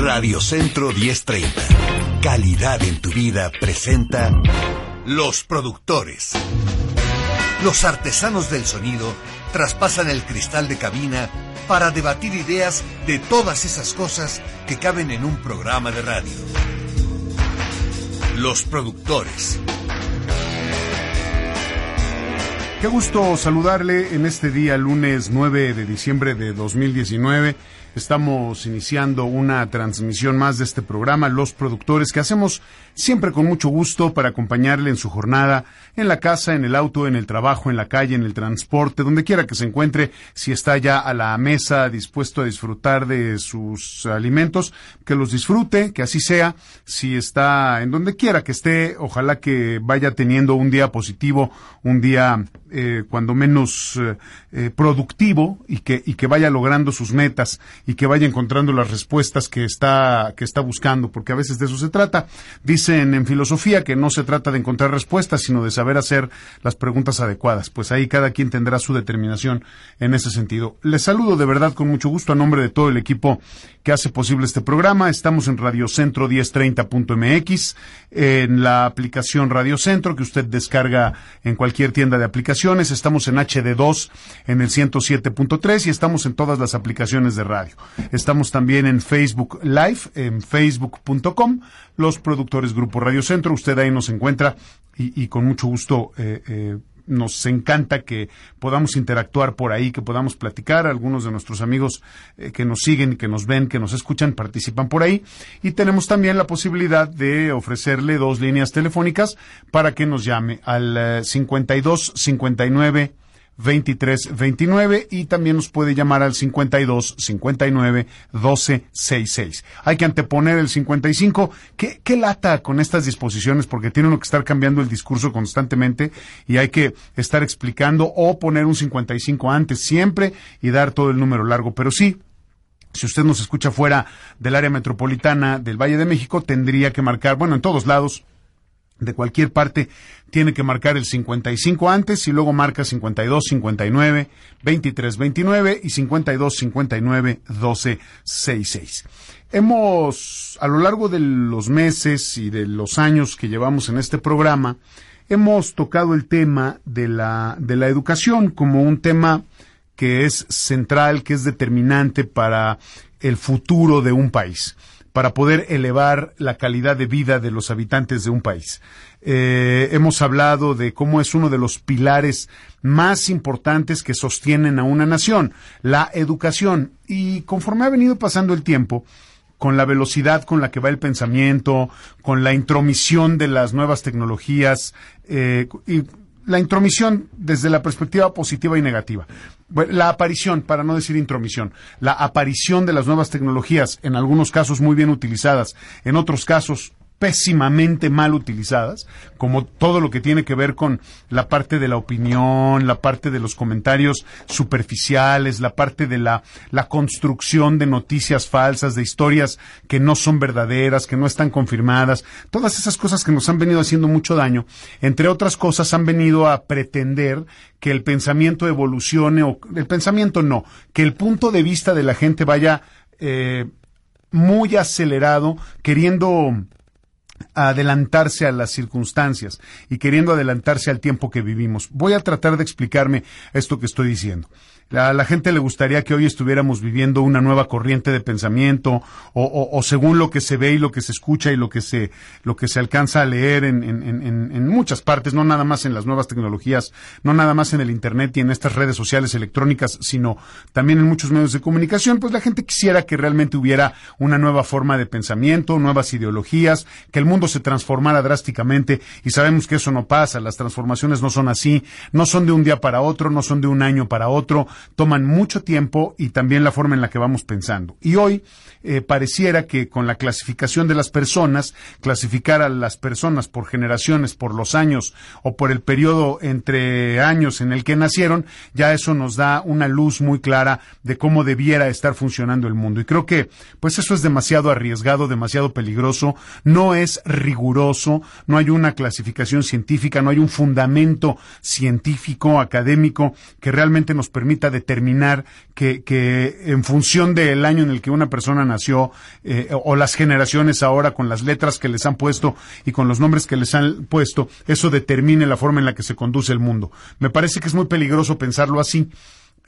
Radio Centro 1030. Calidad en tu vida presenta Los Productores. Los artesanos del sonido traspasan el cristal de cabina para debatir ideas de todas esas cosas que caben en un programa de radio. Los Productores. Qué gusto saludarle en este día, lunes 9 de diciembre de 2019. Estamos iniciando una transmisión más de este programa, Los Productores, que hacemos siempre con mucho gusto para acompañarle en su jornada, en la casa, en el auto, en el trabajo, en la calle, en el transporte, donde quiera que se encuentre, si está ya a la mesa dispuesto a disfrutar de sus alimentos, que los disfrute, que así sea, si está en donde quiera que esté, ojalá que vaya teniendo un día positivo, un día eh, cuando menos eh, eh, productivo y que, y que vaya logrando sus metas y que vaya encontrando las respuestas que está, que está buscando, porque a veces de eso se trata. En filosofía que no se trata de encontrar respuestas, sino de saber hacer las preguntas adecuadas. Pues ahí cada quien tendrá su determinación en ese sentido. Les saludo de verdad con mucho gusto a nombre de todo el equipo que hace posible este programa. Estamos en Radio Centro 1030.mx, en la aplicación Radio Centro que usted descarga en cualquier tienda de aplicaciones. Estamos en HD2 en el 107.3 y estamos en todas las aplicaciones de radio. Estamos también en Facebook Live, en facebook.com, los productores Grupo Radio Centro. Usted ahí nos encuentra y, con mucho gusto eh, eh, nos encanta que podamos interactuar por ahí, que podamos platicar. Algunos de nuestros amigos eh, que nos siguen, que nos ven, que nos escuchan, participan por ahí. Y tenemos también la posibilidad de ofrecerle dos líneas telefónicas para que nos llame al 52 59 2329 y también nos puede llamar al 52 59 12 66. Hay que anteponer el 55. ¿Qué, ¿Qué lata con estas disposiciones? Porque tiene que estar cambiando el discurso constantemente y hay que estar explicando o poner un 55 antes siempre y dar todo el número largo. Pero sí, si usted nos escucha fuera del área metropolitana del Valle de México, tendría que marcar, bueno, en todos lados, de cualquier parte tiene que marcar el 55 antes y luego marca 52 59 23 29 y 52 59 12 66. Hemos a lo largo de los meses y de los años que llevamos en este programa hemos tocado el tema de la de la educación como un tema que es central, que es determinante para el futuro de un país para poder elevar la calidad de vida de los habitantes de un país. Eh, hemos hablado de cómo es uno de los pilares más importantes que sostienen a una nación, la educación. Y conforme ha venido pasando el tiempo, con la velocidad con la que va el pensamiento, con la intromisión de las nuevas tecnologías, eh, y la intromisión desde la perspectiva positiva y negativa. La aparición, para no decir intromisión, la aparición de las nuevas tecnologías, en algunos casos muy bien utilizadas, en otros casos pésimamente mal utilizadas, como todo lo que tiene que ver con la parte de la opinión, la parte de los comentarios superficiales, la parte de la, la construcción de noticias falsas, de historias que no son verdaderas, que no están confirmadas, todas esas cosas que nos han venido haciendo mucho daño, entre otras cosas han venido a pretender que el pensamiento evolucione, o el pensamiento no, que el punto de vista de la gente vaya eh, muy acelerado, queriendo adelantarse a las circunstancias y queriendo adelantarse al tiempo que vivimos. Voy a tratar de explicarme esto que estoy diciendo. La gente le gustaría que hoy estuviéramos viviendo una nueva corriente de pensamiento o, según lo que se ve y lo que se escucha y lo que se, lo que se alcanza a leer en, en, muchas partes, no nada más en las nuevas tecnologías, no nada más en el Internet y en estas redes sociales electrónicas, sino también en muchos medios de comunicación, pues la gente quisiera que realmente hubiera una nueva forma de pensamiento, nuevas ideologías, que el mundo se transformara drásticamente y sabemos que eso no pasa, las transformaciones no son así, no son de un día para otro, no son de un año para otro, toman mucho tiempo y también la forma en la que vamos pensando. Y hoy eh, pareciera que con la clasificación de las personas, clasificar a las personas por generaciones, por los años o por el periodo entre años en el que nacieron, ya eso nos da una luz muy clara de cómo debiera estar funcionando el mundo. Y creo que, pues eso es demasiado arriesgado, demasiado peligroso, no es riguroso, no hay una clasificación científica, no hay un fundamento científico, académico, que realmente nos permita determinar que, que en función del año en el que una persona nació eh, o las generaciones ahora con las letras que les han puesto y con los nombres que les han puesto, eso determine la forma en la que se conduce el mundo. Me parece que es muy peligroso pensarlo así.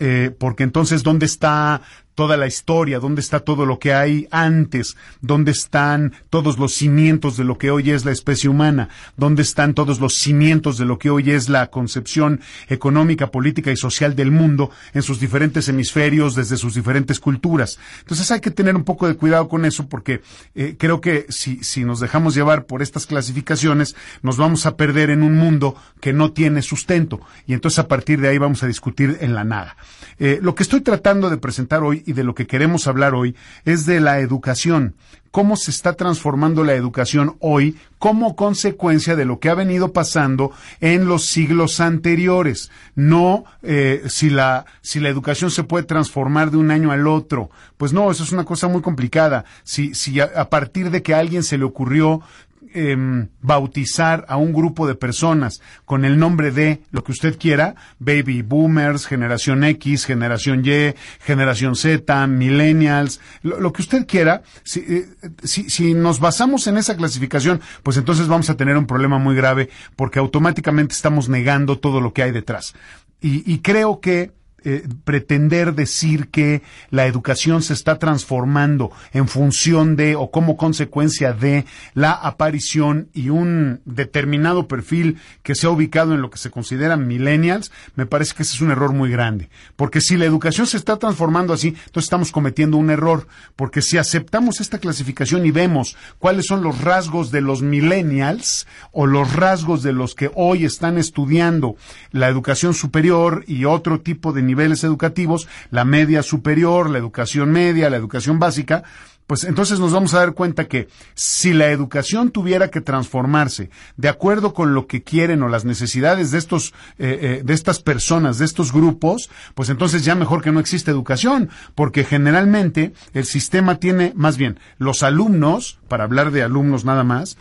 Eh, porque entonces, ¿dónde está toda la historia, dónde está todo lo que hay antes, dónde están todos los cimientos de lo que hoy es la especie humana, dónde están todos los cimientos de lo que hoy es la concepción económica, política y social del mundo en sus diferentes hemisferios, desde sus diferentes culturas. Entonces hay que tener un poco de cuidado con eso porque eh, creo que si, si nos dejamos llevar por estas clasificaciones, nos vamos a perder en un mundo que no tiene sustento y entonces a partir de ahí vamos a discutir en la nada. Eh, lo que estoy tratando de presentar hoy y de lo que queremos hablar hoy es de la educación. Cómo se está transformando la educación hoy como consecuencia de lo que ha venido pasando en los siglos anteriores. No eh, si, la, si la educación se puede transformar de un año al otro. Pues no, eso es una cosa muy complicada. Si, si a partir de que a alguien se le ocurrió Em, bautizar a un grupo de personas con el nombre de lo que usted quiera, baby boomers, generación X, generación Y, generación Z, millennials, lo, que usted quiera, eh, si, si, nos basamos en esa clasificación, pues entonces vamos a tener un problema muy grave porque automáticamente estamos negando todo lo que hay detrás. y creo que eh, pretender decir que la educación se está transformando en función de o como consecuencia de la aparición y un determinado perfil que se ha ubicado en lo que se consideran millennials, me parece que ese es un error muy grande. Porque si la educación se está transformando así, entonces estamos cometiendo un error. Porque si aceptamos esta clasificación y vemos cuáles son los rasgos de los millennials o los rasgos de los que hoy están estudiando la educación superior y otro tipo de niveles educativos, la media superior, la educación media, la educación básica, pues entonces nos vamos a dar cuenta que si la educación tuviera que transformarse de acuerdo con lo que quieren o las necesidades de estos eh, eh, de estas personas, de estos grupos, pues entonces ya mejor que no existe educación, porque generalmente el sistema tiene más bien los alumnos, para hablar de alumnos nada más,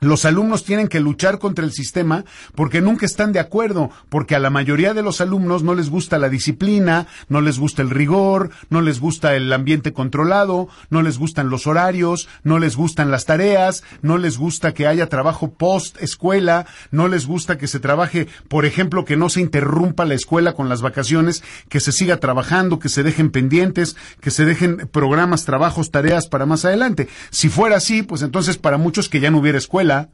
los alumnos tienen que luchar contra el sistema porque nunca están de acuerdo, porque a la mayoría de los alumnos no les gusta la disciplina, no les gusta el rigor, no les gusta el ambiente controlado, no les gustan los horarios, no les gustan las tareas, no les gusta que haya trabajo post escuela, no les gusta que se trabaje, por ejemplo, que no se interrumpa la escuela con las vacaciones, que se siga trabajando, que se dejen pendientes, que se dejen programas, trabajos, tareas para más adelante. Si fuera así, pues entonces para muchos que ya no hubiera escuela, escuela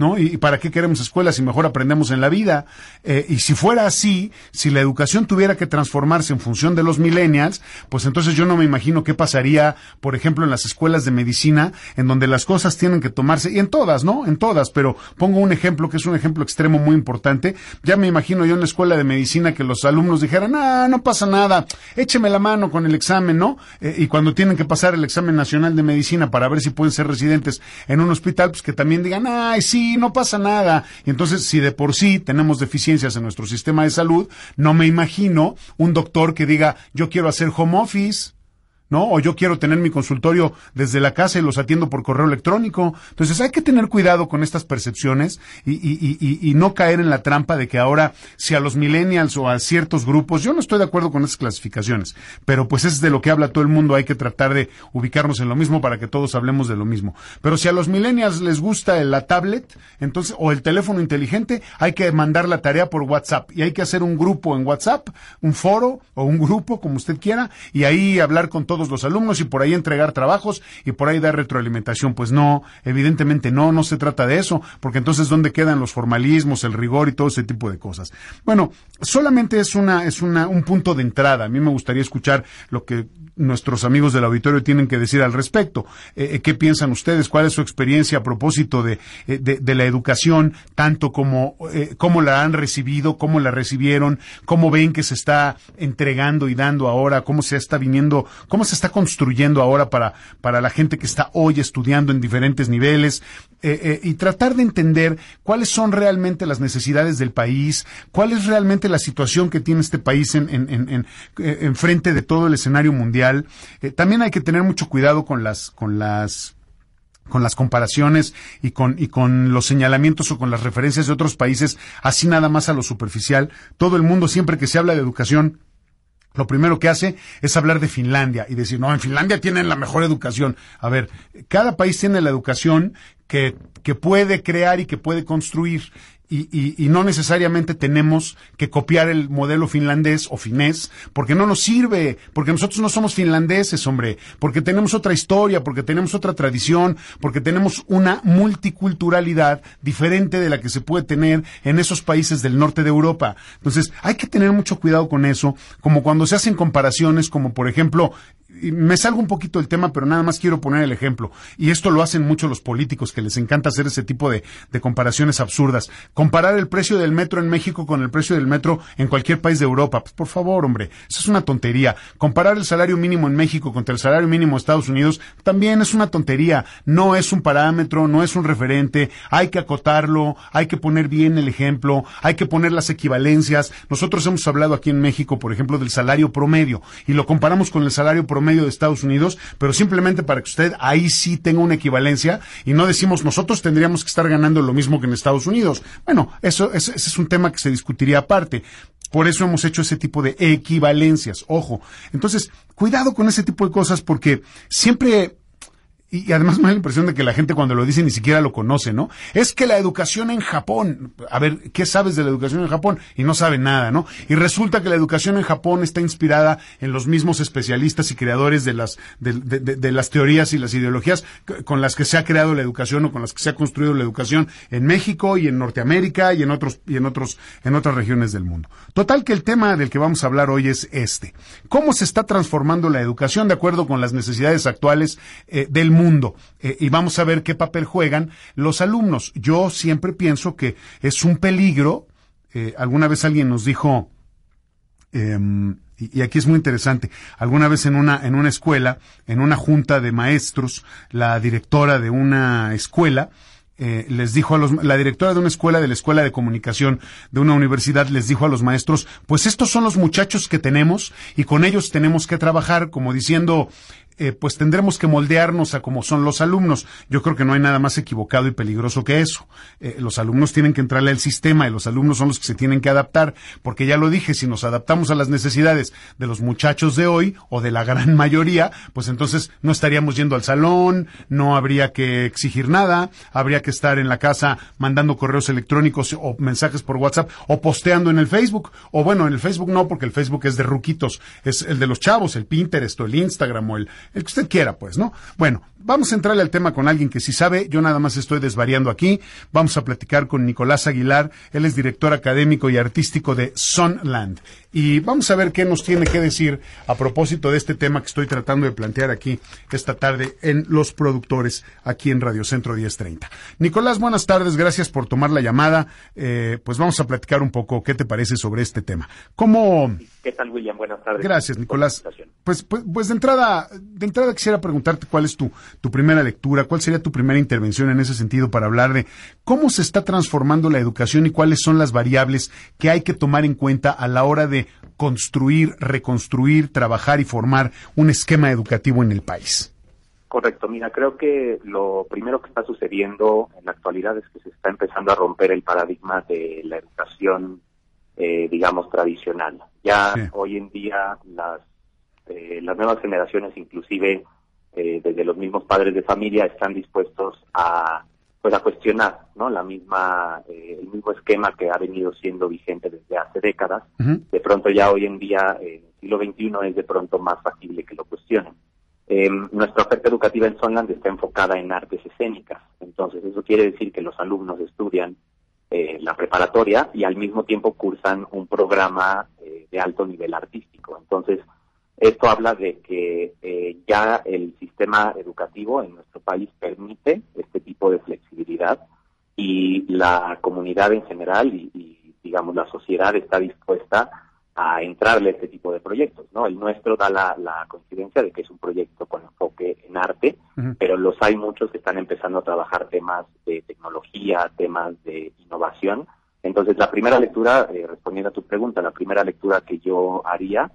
¿no? ¿Y, para qué queremos escuelas si mejor aprendemos en la vida? Eh, y si fuera así, si la educación tuviera que transformarse en función de los millennials, pues entonces yo no me imagino qué pasaría, por ejemplo, en las escuelas de medicina, en donde las cosas tienen que tomarse, y en todas, ¿no? En todas, pero pongo un ejemplo que es un ejemplo extremo muy importante. Ya me imagino yo en la escuela de medicina que los alumnos dijeran, ah, no pasa nada, écheme la mano con el examen, ¿no? Eh, y cuando tienen que pasar el examen nacional de medicina para ver si pueden ser residentes en un hospital, pues que también digan, ay, sí, no pasa nada. Entonces, si de por sí tenemos deficiencias en nuestro sistema de salud, no me imagino un doctor que diga, yo quiero hacer home office. ¿No? O yo quiero tener mi consultorio desde la casa y los atiendo por correo electrónico. Entonces hay que tener cuidado con estas percepciones y, y, y, y, no caer en la trampa de que ahora si a los millennials o a ciertos grupos, yo no estoy de acuerdo con esas clasificaciones, pero pues es de lo que habla todo el mundo, hay que tratar de ubicarnos en lo mismo para que todos hablemos de lo mismo. Pero si a los millennials les gusta la tablet, entonces, o el teléfono inteligente, hay que mandar la tarea por WhatsApp y hay que hacer un grupo en WhatsApp, un foro o un grupo, como usted quiera, y ahí hablar con todos los alumnos y por ahí entregar trabajos y por ahí dar retroalimentación. Pues no, evidentemente no, no se trata de eso, porque entonces ¿dónde quedan los formalismos, el rigor y todo ese tipo de cosas? Bueno, solamente es una, es una, un punto de entrada. A mí me gustaría escuchar lo que nuestros amigos del auditorio tienen que decir al respecto. Eh, eh, ¿Qué piensan ustedes? ¿Cuál es su experiencia a propósito de, eh, de, la educación, tanto como cómo la han recibido, cómo la recibieron, cómo ven que se está entregando y dando ahora, cómo se está viniendo, cómo está construyendo ahora para, para la gente que está hoy estudiando en diferentes niveles? y tratar de entender cuáles son realmente las necesidades del país, cuál es realmente la situación que tiene este país en, en, en, en frente de todo el escenario mundial eh, también hay que tener mucho cuidado con las, con las con las comparaciones y con, y con los señalamientos o con las referencias de otros países, así nada más a lo superficial. Todo el mundo, siempre que se habla de educación, lo primero que hace es hablar de Finlandia y decir, no, en Finlandia tienen la mejor educación. A ver, cada país tiene la educación que, que puede crear y que puede construir y, y, no necesariamente tenemos que copiar el modelo finlandés o finés, porque no nos sirve, porque nosotros no somos finlandeses, hombre, porque tenemos otra historia, porque tenemos otra tradición, porque tenemos una multiculturalidad diferente de la que se puede tener en esos países del norte de Europa. Entonces, hay que tener mucho cuidado con eso, como cuando se hacen comparaciones, como por ejemplo, me salgo un poquito del tema, pero nada más quiero poner el ejemplo. Y esto lo hacen mucho los políticos, que les encanta hacer ese tipo de, comparaciones absurdas. Comparar el precio del metro en México con el precio del metro en cualquier país de Europa. Pues por favor, hombre, eso es una tontería. Comparar el salario mínimo en México contra el salario mínimo de Estados Unidos también es una tontería. No es un parámetro, no es un referente. Hay que acotarlo, hay que poner bien el ejemplo, hay que poner las equivalencias. Nosotros hemos hablado aquí en México, por ejemplo, del salario promedio y lo comparamos con el salario promedio medio de Estados Unidos, pero simplemente para que usted ahí sí tenga una equivalencia y no decimos nosotros tendríamos que estar ganando lo mismo que en Estados Unidos. Bueno, eso, ese es un tema que se discutiría aparte. Por eso hemos hecho ese tipo de equivalencias, ojo. Entonces, cuidado con ese tipo de cosas porque siempre y, además me da la impresión de que la gente cuando lo dice ni siquiera lo conoce, ¿no? Es que la educación en Japón, a ver, ¿qué sabes de la educación en Japón? Y no sabe nada, ¿no? Y resulta que la educación en Japón está inspirada en los mismos especialistas y creadores de las, de, de, las teorías y las ideologías con las que se ha creado la educación o con las que se ha construido la educación en México y en Norteamérica y en otros, y en otros, en otras regiones del mundo. Total que el tema del que vamos a hablar hoy es este. ¿Cómo se está transformando la educación de acuerdo con las necesidades actuales eh, del mundo? Mundo. Eh, y vamos a ver qué papel juegan los alumnos. Yo siempre pienso que es un peligro. Eh, alguna vez alguien nos dijo, em, y, aquí es muy interesante, alguna vez en una, en una escuela, en una junta de maestros, la directora de una escuela, eh, les dijo a los, la directora de una escuela, de la escuela de comunicación de una universidad, les dijo a los maestros, pues estos son los muchachos que tenemos y con ellos tenemos que trabajar, como diciendo, eh, pues tendremos que moldearnos a como son los alumnos. Yo creo que no hay nada más equivocado y peligroso que eso. Eh, los alumnos tienen que entrarle al sistema y los alumnos son los que se tienen que adaptar, porque ya lo dije, si nos adaptamos a las necesidades de los muchachos de hoy o de la gran mayoría, pues entonces no estaríamos yendo al salón, no habría que exigir nada, habría que estar en la casa mandando correos electrónicos o mensajes por WhatsApp o posteando en el Facebook. O bueno, en el Facebook no, porque el Facebook es de ruquitos, es el de los chavos, el Pinterest o el Instagram o el, el que usted quiera, pues, ¿no? Bueno, vamos a entrarle al tema con alguien que sí sabe. Yo nada más estoy desvariando aquí. Vamos a platicar con Nicolás Aguilar. Él es director académico y artístico de Sunland. Y vamos a ver qué nos tiene que decir a propósito de este tema que estoy tratando de plantear aquí esta tarde en Los Productores, aquí en Radio Centro 1030. Nicolás, buenas tardes. Gracias por tomar la llamada. Eh, pues vamos a platicar un poco qué te parece sobre este tema. ¿Cómo... ¿Qué tal, William? Buenas tardes. Gracias, Nicolás. Pues, pues, pues de entrada, de entrada quisiera preguntarte cuál es tu, tu primera lectura, cuál sería tu primera intervención en ese sentido para hablar de cómo se está transformando la educación y cuáles son las variables que hay que tomar en cuenta a la hora de construir, reconstruir, trabajar y formar un esquema educativo en el país. Correcto, mira, creo que lo primero que está sucediendo en la actualidad es que se está empezando a romper el paradigma de la educación, eh, digamos, tradicional. Ya hoy en día las, eh, las nuevas generaciones, inclusive eh, desde los mismos padres de familia están dispuestos a pues a cuestionar no la misma eh, el mismo esquema que ha venido siendo vigente desde hace décadas. De pronto ya hoy en día en el siglo XXI es de pronto más factible que lo cuestionen. Em, nuestra oferta educativa en Sonland está enfocada en artes escénicas. Entonces eso quiere decir que los alumnos estudian eh, la preparatoria y al mismo tiempo cursan un programa de alto nivel artístico. Entonces esto habla de que eh, ya el sistema educativo en nuestro país permite este tipo de flexibilidad y la comunidad en general y, digamos la sociedad está dispuesta a entrarle a este tipo de proyectos, ¿no? El nuestro da la, coincidencia de que es un proyecto con enfoque en arte, pero los hay muchos que están empezando a trabajar temas de tecnología, temas de innovación. Entonces, la primera lectura, eh, respondiendo a tu pregunta, la primera lectura que yo haría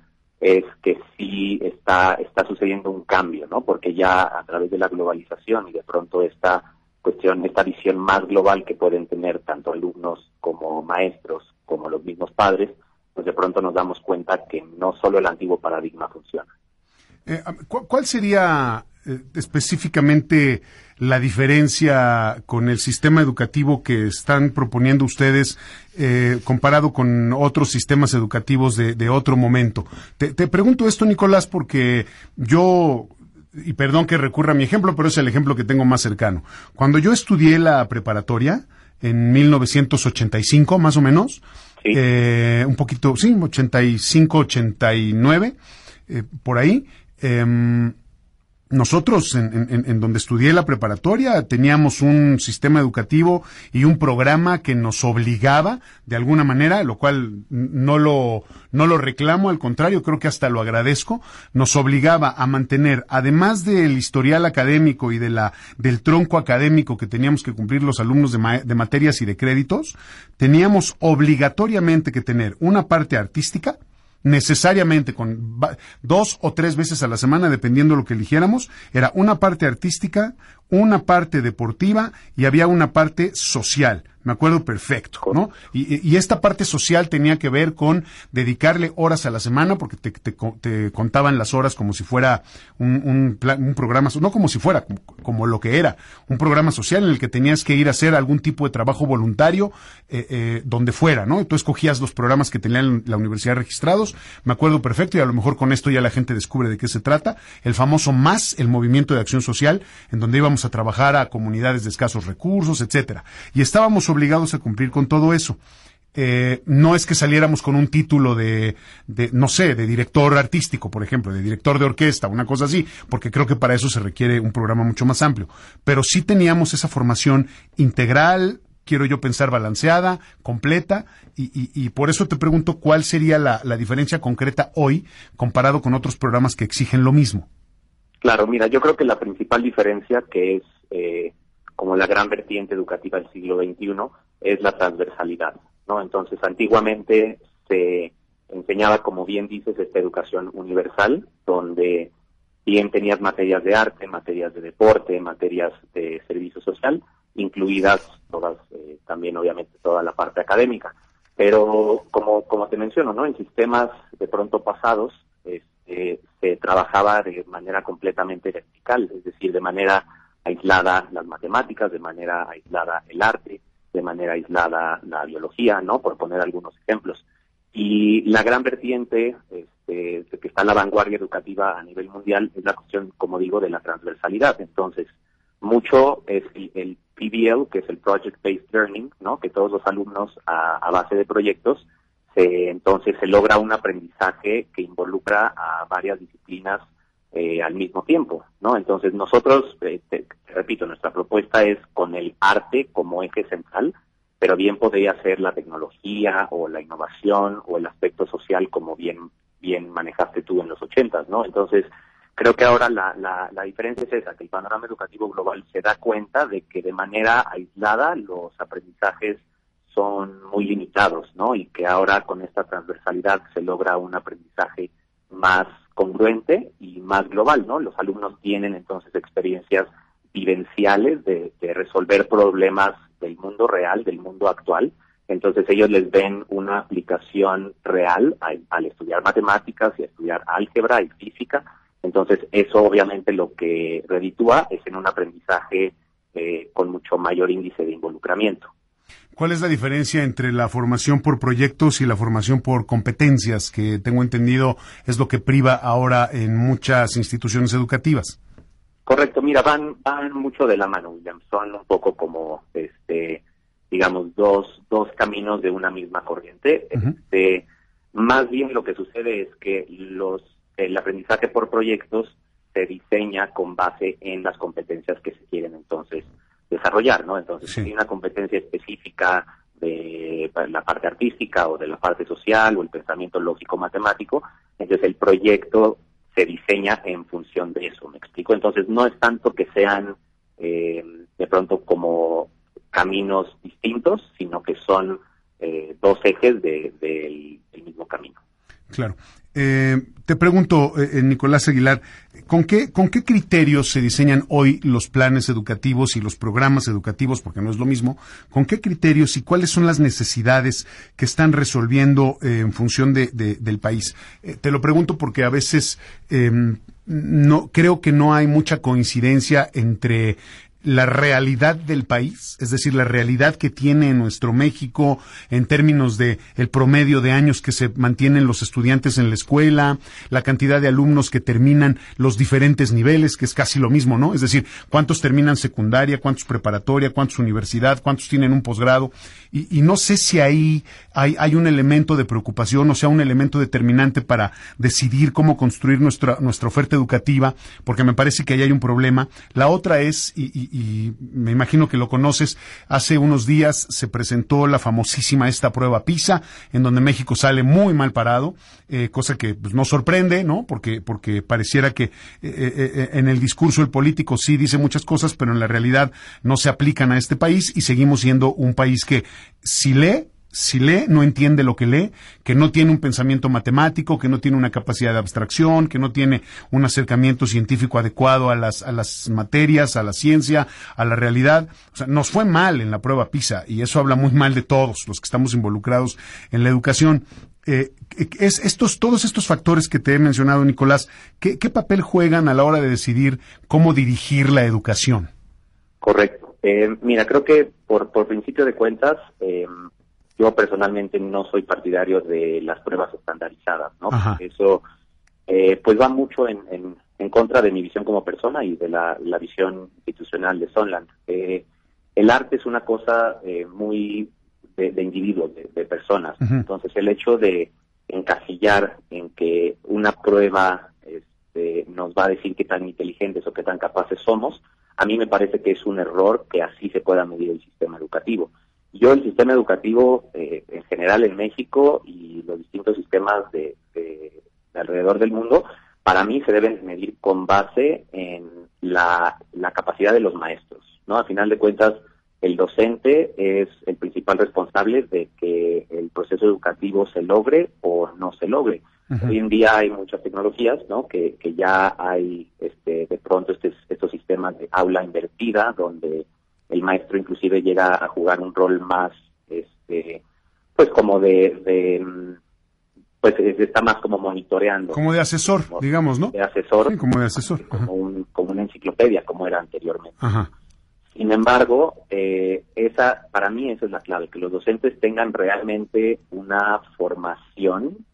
es que sí está, está sucediendo un cambio, ¿no? Porque ya a través de la globalización y de pronto esta cuestión, esta visión más global que pueden tener tanto alumnos como maestros, como los mismos padres, pues de pronto nos damos cuenta que no solo el antiguo paradigma funciona. Eh, ¿Cuál sería eh, específicamente la diferencia con el sistema educativo que están proponiendo ustedes eh, comparado con otros sistemas educativos de, otro momento? Te, te, pregunto esto, Nicolás, porque yo, y perdón que recurra a mi ejemplo, pero es el ejemplo que tengo más cercano. Cuando yo estudié la preparatoria, en 1985 más o menos, eh, un poquito, sí, 85, 89, eh, por ahí. Eh, nosotros, en, donde estudié la preparatoria, teníamos un sistema educativo y un programa que nos obligaba, de alguna manera, lo cual no lo, no lo reclamo, al contrario, creo que hasta lo agradezco, nos obligaba a mantener, además del historial académico y de la, del tronco académico que teníamos que cumplir los alumnos de, de materias y de créditos, teníamos obligatoriamente que tener una parte artística, necesariamente con dos o tres veces a la semana, dependiendo de lo que eligiéramos, era una parte artística, una parte deportiva y había una parte social. Me acuerdo perfecto, ¿no? Y, esta parte social tenía que ver con dedicarle horas a la semana, porque te, contaban las horas como si fuera un, un, programa, no como si fuera, como, lo que era, un programa social en el que tenías que ir a hacer algún tipo de trabajo voluntario eh, eh, donde fuera, ¿no? Tú escogías los programas que tenían la universidad registrados, me acuerdo perfecto, y a lo mejor con esto ya la gente descubre de qué se trata, el famoso MAS, el Movimiento de Acción Social, en donde íbamos a trabajar a comunidades de escasos recursos, etcétera. Y estábamos obligados a cumplir con todo eso. Eh, no es que saliéramos con un título de, de, no sé, de director artístico, por ejemplo, de director de orquesta, una cosa así, porque creo que para eso se requiere un programa mucho más amplio. Pero sí teníamos esa formación integral, quiero yo pensar balanceada, completa, y, por eso te pregunto cuál sería la, la, diferencia concreta hoy comparado con otros programas que exigen lo mismo. Claro, mira, yo creo que la principal diferencia que es eh, como la gran vertiente educativa del siglo XXI es la transversalidad, ¿no? Entonces, antiguamente se enseñaba, como bien dices, esta educación universal, donde bien tenías materias de arte, materias de deporte, materias de servicio social, incluidas todas, eh, también obviamente toda la parte académica. Pero como, como te menciono, ¿no? En sistemas de pronto pasados, este, se trabajaba de manera completamente vertical, es decir, de manera aislada las matemáticas, de manera aislada el arte, de manera aislada la biología, ¿no? Por poner algunos ejemplos. Y la gran vertiente este, que está en la vanguardia educativa a nivel mundial es la cuestión, como digo, de la transversalidad. Entonces, mucho es el, PBL, que es el Project Based Learning, ¿no? Que todos los alumnos a, base de proyectos, se, entonces se logra un aprendizaje que involucra a varias disciplinas eh, al mismo tiempo, ¿no? Entonces nosotros, eh, repito, nuestra propuesta es con el arte como eje central, pero bien podría ser la tecnología o la innovación o el aspecto social como bien bien manejaste tú en los ochentas, ¿no? Entonces creo que ahora la, la, la diferencia es esa, que el panorama educativo global se da cuenta de que de manera aislada los aprendizajes son muy limitados, ¿no? Y que ahora con esta transversalidad se logra un aprendizaje más congruente y más global, ¿no? Los alumnos tienen entonces experiencias vivenciales de, resolver problemas del mundo real, del mundo actual. Entonces ellos les ven una aplicación real al, estudiar matemáticas y estudiar álgebra y física. Entonces eso obviamente lo que reditúa es en un aprendizaje eh, con mucho mayor índice de involucramiento. ¿Cuál es la diferencia entre la formación por proyectos y la formación por competencias, que tengo entendido es lo que priva ahora en muchas instituciones educativas? Correcto, mira, van, van mucho de la mano, William. Son un poco como, este, digamos, dos, dos caminos de una misma corriente. este, más bien lo que sucede es que los, el aprendizaje por proyectos se diseña con base en las competencias que se desarrollar, ¿no? Entonces, si hay una competencia específica de la parte artística o de la parte social o el pensamiento lógico matemático, entonces el proyecto se diseña en función de eso, ¿me explico? Entonces no es tanto que sean eh, de pronto como caminos distintos, sino que son eh, dos ejes del mismo camino. Claro. Eh, te pregunto, eh, eh, Nicolás Aguilar, ¿con qué, ¿con qué criterios se diseñan hoy los planes educativos y los programas educativos, porque no es lo mismo? ¿Con qué criterios y cuáles son las necesidades que están resolviendo en función de, del país? te lo pregunto porque a veces em, no creo que no hay mucha coincidencia entre la realidad del país, es decir, la realidad que tiene nuestro México en términos de el promedio de años que se mantienen los estudiantes en la escuela, la cantidad de alumnos que terminan los diferentes niveles, que es casi lo mismo, ¿no? Es decir, cuántos terminan secundaria, cuántos preparatoria, cuántos universidad, cuántos tienen un posgrado, y, no sé si ahí hay, hay, un elemento de preocupación, o sea, un elemento determinante para decidir cómo construir nuestra, nuestra oferta educativa, porque me parece que ahí hay un problema. La otra es, y y me imagino que lo conoces, hace unos días se presentó la famosísima esta prueba PISA, en donde México sale muy mal parado, eh, cosa que pues, no sorprende, ¿no? Porque, porque pareciera que eh, eh, en el discurso el político sí dice muchas cosas, pero en la realidad no se aplican a este país y seguimos siendo un país que si lee si lee, no entiende lo que lee, que no tiene un pensamiento matemático, que no tiene una capacidad de abstracción, que no tiene un acercamiento científico adecuado a las, a las materias, a la ciencia, a la realidad. O sea, nos fue mal en la prueba PISA y eso habla muy mal de todos los que estamos involucrados en la educación. Eh, es estos, todos estos factores que te he mencionado, Nicolás, ¿qué, papel juegan a la hora de decidir cómo dirigir la educación? Correcto. Eh, mira, creo que por, por principio de cuentas, eh, yo personalmente no soy partidario de las pruebas estandarizadas, ¿no? Eso eh, pues va mucho en, en, contra de mi visión como persona y de la, visión institucional de Sonland. Eh, el arte es una cosa eh, muy de, de individuos, de, personas. Entonces el hecho de encasillar en que una prueba este, nos va a decir qué tan inteligentes o qué tan capaces somos, a mí me parece que es un error que así se pueda medir el sistema educativo. Yo el sistema educativo eh, en general en México y los distintos sistemas de, alrededor del mundo, para mí se deben medir con base en la, capacidad de los maestros, ¿no? A final de cuentas, el docente es el principal responsable de que el proceso educativo se logre o no se logre. Hoy en día hay muchas tecnologías, ¿no? Que, que ya hay, este, de pronto, este, estos sistemas de aula invertida, donde el maestro inclusive llega a jugar un rol más, este, pues como de, pues está más como monitoreando. Como de asesor, digamos, ¿no? De asesor. como de asesor. Como, como una enciclopedia, como era anteriormente. Sin embargo, eh, esa, para mí esa es la clave, que los docentes tengan realmente una formación,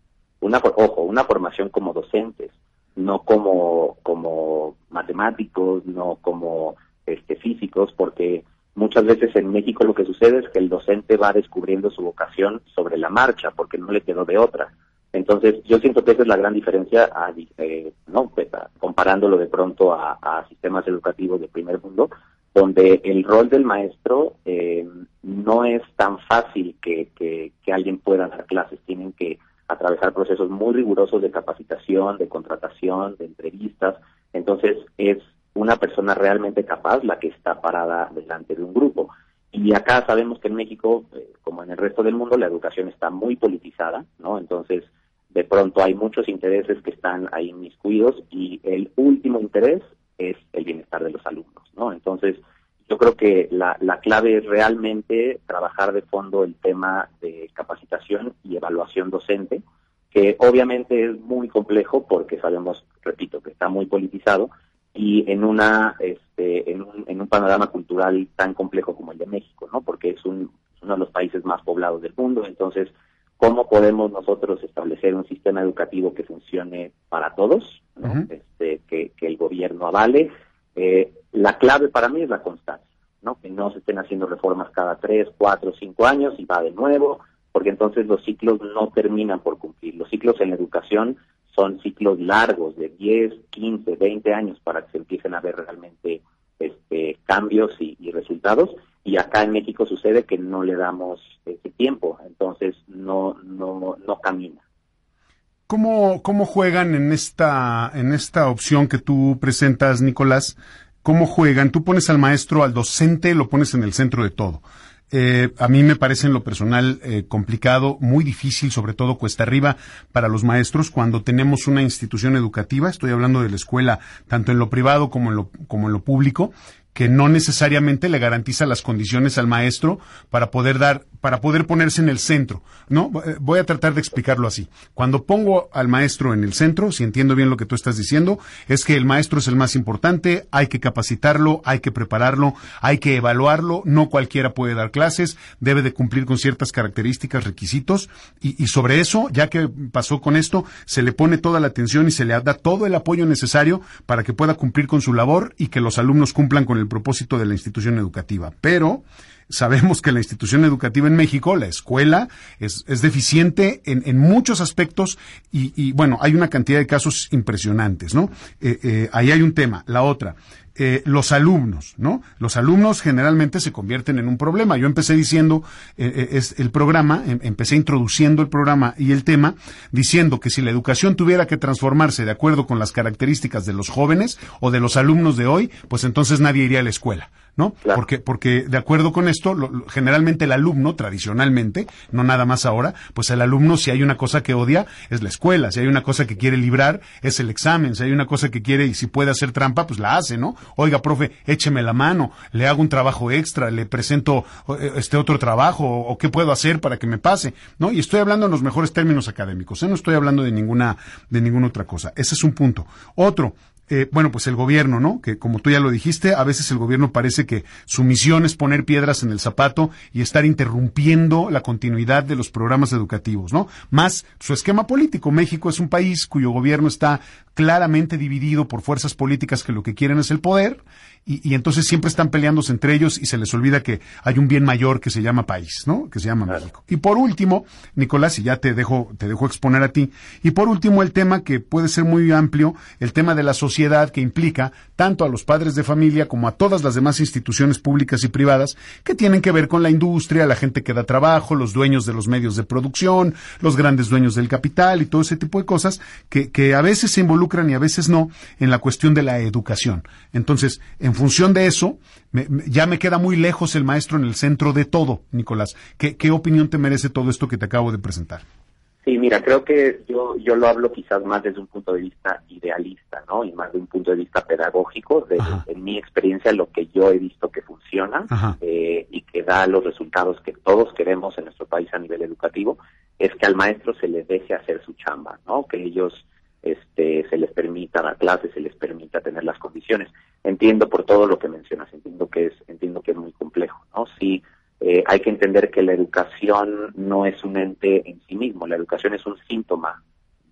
una, ojo, una formación como docentes, no como, como matemáticos, no como este, físicos, porque muchas veces en México lo que sucede es que el docente va descubriendo su vocación sobre la marcha, porque no le quedó de otra. Entonces, yo siento que esa es la gran diferencia, a, eh, no pues, comparándolo de pronto a, sistemas educativos de primer mundo, donde el rol del maestro eh, no es tan fácil que, que, que alguien pueda dar clases, tienen que atravesar procesos muy rigurosos de capacitación, de contratación, de entrevistas. Entonces, es una persona realmente capaz la que está parada delante de un grupo. Y acá sabemos que en México, eh, como en el resto del mundo, la educación está muy politizada, ¿no? Entonces, de pronto hay muchos intereses que están ahí inmiscuidos y el último interés es el bienestar de los alumnos, ¿no? Entonces, yo creo que la, la clave es realmente trabajar de fondo el tema de capacitación y evaluación docente, que obviamente es muy complejo porque sabemos, repito, que está muy politizado, y en una este, en un, en un panorama cultural tan complejo como el de México, ¿no? Porque es un, uno de los países más poblados del mundo, entonces cómo podemos nosotros establecer un sistema educativo que funcione para todos, este, que, que, el gobierno avale. Eh, la clave para mí es la constancia, ¿no? Que no se estén haciendo reformas cada tres, cuatro, cinco años y va de nuevo, porque entonces los ciclos no terminan por cumplir. Los ciclos en la educación son ciclos largos de 10, 15, 20 años para que se empiecen a ver realmente este, cambios y, resultados. Y acá en México sucede que no le damos ese tiempo, entonces no, no, no camina. ¿Cómo, ¿Cómo juegan en esta, en esta opción que tú presentas, Nicolás? ¿Cómo juegan? Tú pones al maestro, al docente, lo pones en el centro de todo. Eh, a mí me parece en lo personal eh, complicado, muy difícil, sobre todo cuesta arriba para los maestros cuando tenemos una institución educativa, estoy hablando de la escuela, tanto en lo privado como en lo, como en lo público, que no necesariamente le garantiza las condiciones al maestro para poder dar, para poder ponerse en el centro, ¿no? Eh, voy a tratar de explicarlo así. Cuando pongo al maestro en el centro, si entiendo bien lo que tú estás diciendo, es que el maestro es el más importante, hay que capacitarlo, hay que prepararlo, hay que evaluarlo, no cualquiera puede dar clases, debe de cumplir con ciertas características, requisitos, y, y sobre eso, ya que pasó con esto, se le pone toda la atención y se le da todo el apoyo necesario para que pueda cumplir con su labor y que los alumnos cumplan con el propósito de la institución educativa. Pero sabemos que la institución educativa en México, la escuela, es, deficiente en, muchos aspectos y, bueno, hay una cantidad de casos impresionantes, ¿no? Eh, eh, ahí hay un tema. La otra, eh, los alumnos, ¿no? Los alumnos generalmente se convierten en un problema. Yo empecé diciendo, es el programa, em, empecé introduciendo el programa y el tema, diciendo que si la educación tuviera que transformarse de acuerdo con las características de los jóvenes o de los alumnos de hoy, pues entonces nadie iría a la escuela. ¿no? Porque, porque de acuerdo con esto, generalmente el alumno, tradicionalmente, no nada más ahora, pues el alumno, si hay una cosa que odia, es la escuela, si hay una cosa que quiere librar, es el examen, si hay una cosa que quiere y si puede hacer trampa, pues la hace, ¿no? Oiga, profe, écheme la mano, le hago un trabajo extra, le presento eh, este otro trabajo, o, qué puedo hacer para que me pase, ¿no? Y estoy hablando en los mejores términos académicos, ¿eh? no estoy hablando de ninguna, de ninguna otra cosa. Ese es un punto. Otro, eh, bueno, pues el gobierno, ¿no? Que como tú ya lo dijiste, a veces el gobierno parece que su misión es poner piedras en el zapato y estar interrumpiendo la continuidad de los programas educativos, ¿no? Más su esquema político. México es un país cuyo gobierno está claramente dividido por fuerzas políticas que lo que quieren es el poder y, entonces siempre están peleándose entre ellos y se les olvida que hay un bien mayor que se llama país, ¿no? Que se llama México. Y por último, Nicolás, y ya te dejo, te dejo exponer a ti, y por último el tema que puede ser muy amplio, el tema de la sociedad que implica tanto a los padres de familia como a todas las demás instituciones públicas y privadas que tienen que ver con la industria, la gente que da trabajo, los dueños de los medios de producción, los grandes dueños del capital y todo ese tipo de cosas que, que a veces se involucran y a veces no en la cuestión de la educación. Entonces, en función de eso, ya me queda muy lejos el maestro en el centro de todo, Nicolás. ¿Qué, ¿Qué, opinión te merece todo esto que te acabo de presentar? Sí, mira, creo que yo, yo lo hablo quizás más desde un punto de vista idealista, ¿no? Y más de un punto de vista pedagógico, de, en mi experiencia, lo que yo he visto que funciona eh, y que da los resultados que todos queremos en nuestro país a nivel educativo, es que al maestro se le deje hacer su chamba, ¿no? Que ellos este, se les permita dar clases, se les permita tener las condiciones. Entiendo por todo lo que mencionas, entiendo que es, entiendo que es muy complejo, ¿no? Sí, eh, hay que entender que la educación no es un ente en sí mismo, la educación es un síntoma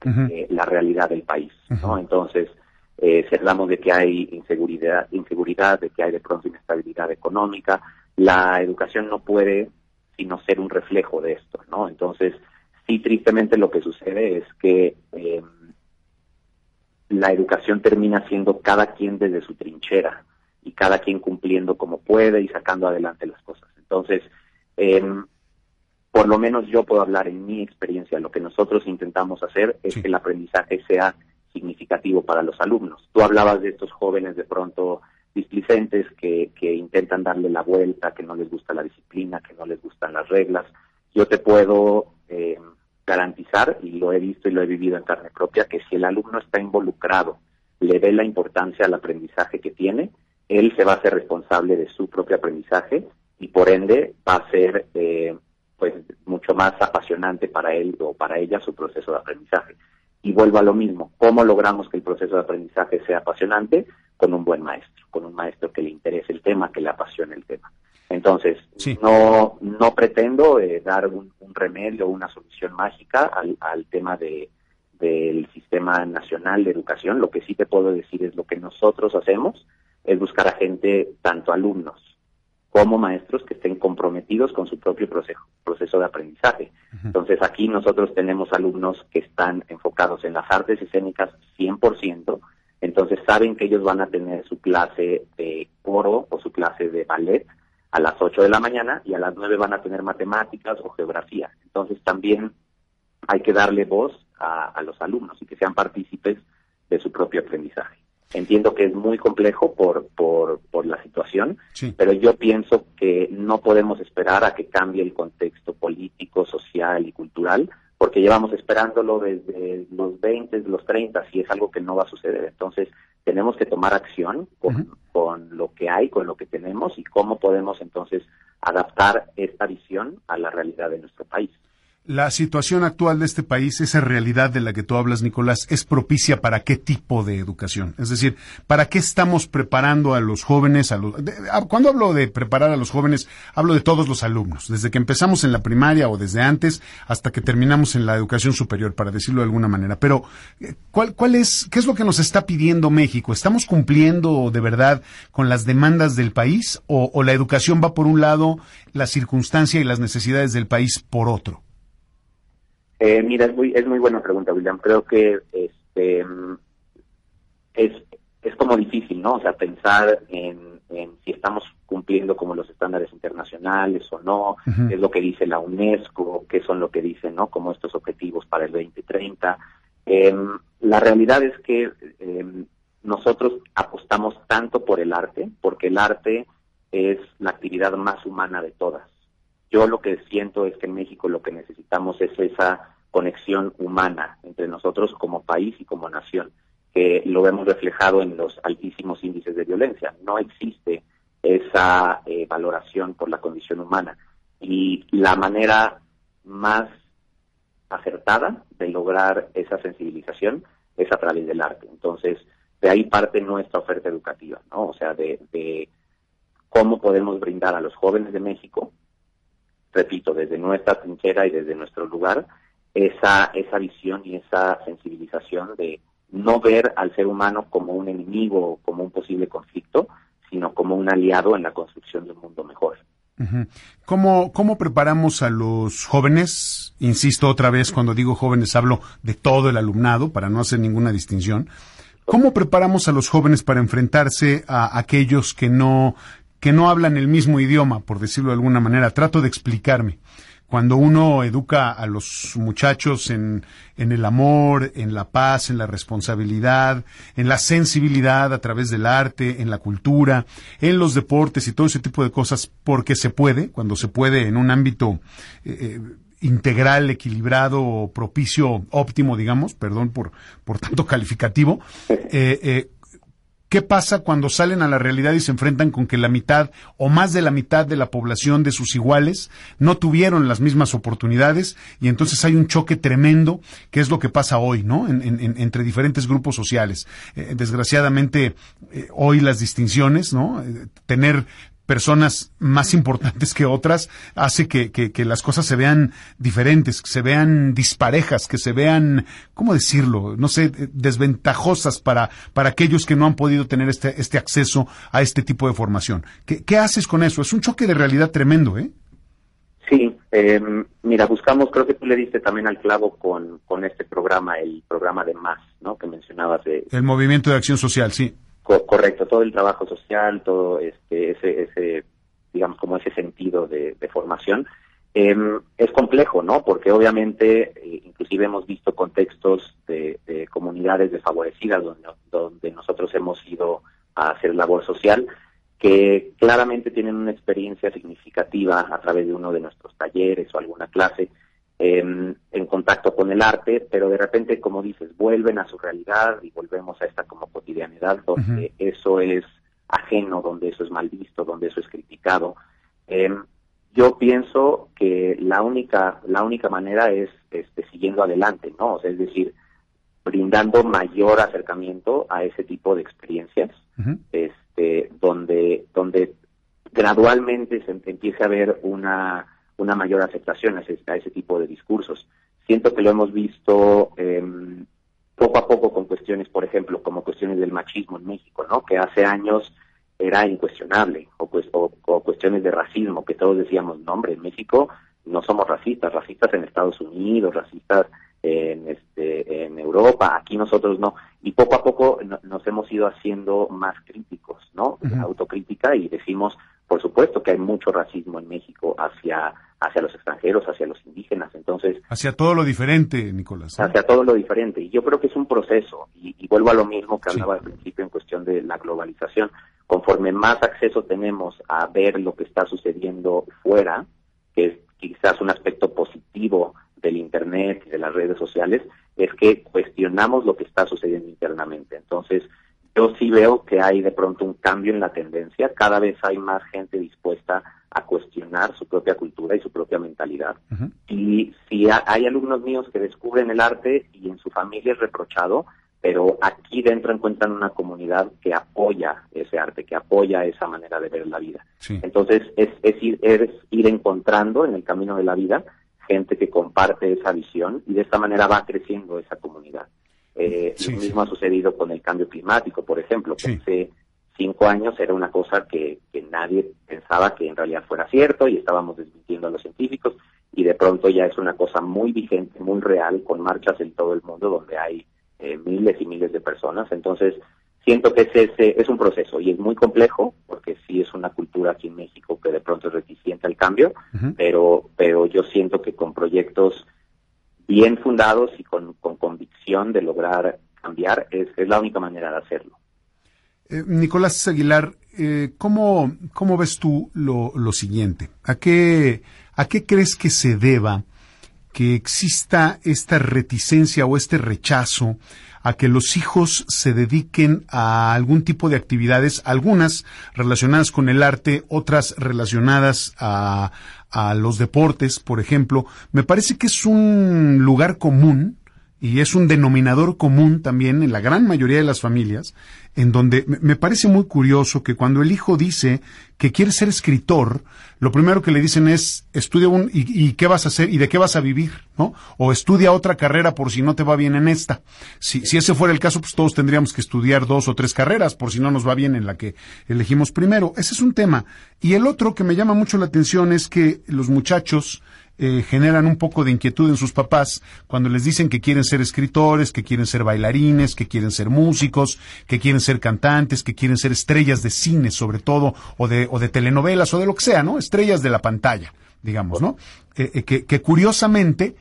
de la realidad del país, ¿no? Entonces, eh, si hablamos de que hay inseguridad, inseguridad, de que hay de pronto inestabilidad económica, la educación no puede sino ser un reflejo de esto, ¿no? Entonces, sí, tristemente lo que sucede es que eh, la educación termina siendo cada quien desde su trinchera y cada quien cumpliendo como puede y sacando adelante las cosas. Entonces, em, por lo menos yo puedo hablar en mi experiencia, lo que nosotros intentamos hacer es que el aprendizaje sea significativo para los alumnos. Tú hablabas de estos jóvenes de pronto displicentes que, que intentan darle la vuelta, que no les gusta la disciplina, que no les gustan las reglas. Yo te puedo eh, garantizar, y lo he visto y lo he vivido en carne propia, que si el alumno está involucrado, le ve la importancia al aprendizaje que tiene, él se va a hacer responsable de su propio aprendizaje y por ende va a ser eh, pues mucho más apasionante para él o para ella su proceso de aprendizaje. Y vuelvo a lo mismo, ¿cómo logramos que el proceso de aprendizaje sea apasionante? Con un buen maestro, con un maestro que le interese el tema, que le apasione el tema. Entonces, no, no pretendo eh, dar un, remedio o una solución mágica al, al tema de, del Sistema Nacional de Educación. Lo que sí te puedo decir es lo que nosotros hacemos es buscar a gente, tanto alumnos como maestros, que estén comprometidos con su propio proceso, proceso de aprendizaje. Entonces, aquí nosotros tenemos alumnos que están enfocados en las artes escénicas 100%, entonces saben que ellos van a tener su clase de coro o su clase de ballet a las 8 de la mañana y a las 9 van a tener matemáticas o geografía. Entonces también hay que darle voz a, los alumnos y que sean partícipes de su propio aprendizaje. Entiendo que es muy complejo por, por, por la situación, Pero yo pienso que no podemos esperar a que cambie el contexto político, social y cultural, porque llevamos esperándolo desde los 20, los 30, y es algo que no va a suceder. Entonces, tenemos que tomar acción con, con lo que hay, con lo que tenemos y cómo podemos entonces adaptar esta visión a la realidad de nuestro país la situación actual de este país, esa realidad de la que tú hablas, Nicolás, es propicia para qué tipo de educación? Es decir, ¿para qué estamos preparando a los jóvenes? A los, cuando hablo de preparar a los jóvenes, hablo de todos los alumnos, desde que empezamos en la primaria o desde antes hasta que terminamos en la educación superior, para decirlo de alguna manera. Pero, eh, ¿cuál, cuál es, qué es lo que nos está pidiendo México? ¿Estamos cumpliendo de verdad con las demandas del país o, o la educación va por un lado, la circunstancia y las necesidades del país por otro? Eh, mira, es muy, es muy buena pregunta, William. Creo que este es, es como difícil, ¿no? O sea, pensar en, en si estamos cumpliendo como los estándares internacionales o no, qué es lo que dice la UNESCO, qué son lo que dicen, ¿no? Como estos objetivos para el 2030. Em, la realidad es que em, nosotros apostamos tanto por el arte, porque el arte es la actividad más humana de todas. Yo lo que siento es que en México lo que necesitamos es esa conexión humana entre nosotros como país y como nación, que lo vemos reflejado en los altísimos índices de violencia. No existe esa eh, valoración por la condición humana. Y la manera más acertada de lograr esa sensibilización es a través del arte. Entonces, de ahí parte nuestra oferta educativa, ¿no? O sea, de, de cómo podemos brindar a los jóvenes de México repito, desde nuestra trinchera y desde nuestro lugar, esa, esa visión y esa sensibilización de no ver al ser humano como un enemigo o como un posible conflicto, sino como un aliado en la construcción de un mundo mejor. ¿Cómo, ¿Cómo preparamos a los jóvenes? Insisto otra vez, cuando digo jóvenes hablo de todo el alumnado, para no hacer ninguna distinción. ¿Cómo preparamos a los jóvenes para enfrentarse a aquellos que no que no hablan el mismo idioma, por decirlo de alguna manera. Trato de explicarme. Cuando uno educa a los muchachos en, en el amor, en la paz, en la responsabilidad, en la sensibilidad a través del arte, en la cultura, en los deportes y todo ese tipo de cosas, porque se puede, cuando se puede en un ámbito eh, eh, integral, equilibrado, propicio, óptimo, digamos, perdón por, por tanto calificativo, eh, ¿Qué pasa cuando salen a la realidad y se enfrentan con que la mitad o más de la mitad de la población de sus iguales no tuvieron las mismas oportunidades y entonces hay un choque tremendo, que es lo que pasa hoy, ¿no? entre diferentes grupos sociales. Eh, desgraciadamente, eh, hoy las distinciones, ¿no? Eh, tener personas más importantes que otras hace que, que, las cosas se vean diferentes, que se vean disparejas, que se vean, ¿cómo decirlo? No sé, desventajosas para, para aquellos que no han podido tener este, este acceso a este tipo de formación. ¿Qué, qué haces con eso? Es un choque de realidad tremendo, ¿eh? Sí, em, mira, buscamos, creo que tú le diste también al clavo con, con este programa, el programa de MAS, ¿no? Que mencionabas. De, el Movimiento de Acción Social, sí correcto, todo el trabajo social, todo este, ese, ese digamos, como ese sentido de, formación, em, es complejo, ¿no? Porque obviamente, eh, inclusive hemos visto contextos de, comunidades desfavorecidas donde, donde nosotros hemos ido a hacer labor social, que claramente tienen una experiencia significativa a través de uno de nuestros talleres o alguna clase, en, contacto con el arte, pero de repente, como dices, vuelven a su realidad y volvemos a esta como cotidianidad donde eso es ajeno, donde eso es mal visto, donde eso es criticado. Em, yo pienso que la única, la única manera es este, siguiendo adelante, ¿no? O sea, es decir, brindando mayor acercamiento a ese tipo de experiencias, este, donde, donde gradualmente se empiece a ver una una mayor aceptación a ese, a ese tipo de discursos. Siento que lo hemos visto em, poco a poco con cuestiones, por ejemplo, como cuestiones del machismo en México, ¿no? Que hace años era incuestionable, o, pues, o, cuestiones de racismo, que todos decíamos, no, hombre, en México no somos racistas, racistas en Estados Unidos, racistas en, este, en Europa, aquí nosotros no. Y poco a poco nos hemos ido haciendo más críticos, ¿no? Autocrítica y decimos, por supuesto que hay mucho racismo en México hacia, hacia los extranjeros, hacia los indígenas, entonces... Hacia todo lo diferente, Nicolás. Hacia todo lo diferente. Y yo creo que es un proceso, y, vuelvo a lo mismo que hablaba al principio en cuestión de la globalización. conforme más acceso tenemos a ver lo que está sucediendo fuera, que es quizás un aspecto positivo del Internet y de las redes sociales, es que cuestionamos lo que está sucediendo internamente. Entonces, yo sí veo que hay de pronto un cambio en la tendencia, cada vez hay más gente dispuesta a cuestionar su propia cultura y su propia mentalidad. Y si hay alumnos míos que descubren el arte y en su familia es reprochado, pero aquí dentro encuentran una comunidad que apoya ese arte, que apoya esa manera de ver la vida. Entonces es, es, ir, es ir encontrando en el camino de la vida gente que comparte esa visión y de esta manera va creciendo esa comunidad. Eh, lo mismo ha sucedido con el cambio climático, por ejemplo, que hace cinco años era una cosa que, que nadie pensaba que en realidad fuera cierto y estábamos desmintiendo a los científicos y de pronto ya es una cosa muy vigente, muy real, con marchas en todo el mundo donde hay eh, miles y miles de personas. Entonces, siento que ese, es un proceso y es muy complejo porque sí es una cultura aquí en México que de pronto es reticente al cambio, pero, pero yo siento que con proyectos bien fundados y con, convicción de lograr cambiar es, es la única manera de hacerlo. Eh, Nicolás Aguilar, eh, ¿cómo, ¿cómo ves tú lo, lo siguiente? ¿A qué, ¿A qué crees que se deba que exista esta reticencia o este rechazo a que los hijos se dediquen a algún tipo de actividades, algunas relacionadas con el arte, otras relacionadas a, a los deportes, por ejemplo. Me parece que es un lugar común y es un denominador común también en la gran mayoría de las familias, en donde me parece muy curioso que cuando el hijo dice que quiere ser escritor, lo primero que le dicen es estudia un y, qué vas a hacer y de qué vas a vivir, ¿no? O estudia otra carrera por si no te va bien en esta. Si, si ese fuera el caso, pues todos tendríamos que estudiar dos o tres carreras por si no nos va bien en la que elegimos primero. Ese es un tema. Y el otro que me llama mucho la atención es que los muchachos eh, generan un poco de inquietud en sus papás cuando les dicen que quieren ser escritores, que quieren ser bailarines, que quieren ser músicos, que quieren ser cantantes, que quieren ser estrellas de cine sobre todo, o de, o de telenovelas, o de lo que sea, ¿no? Estrellas de la pantalla, digamos, ¿no? Eh, eh, que, que, curiosamente,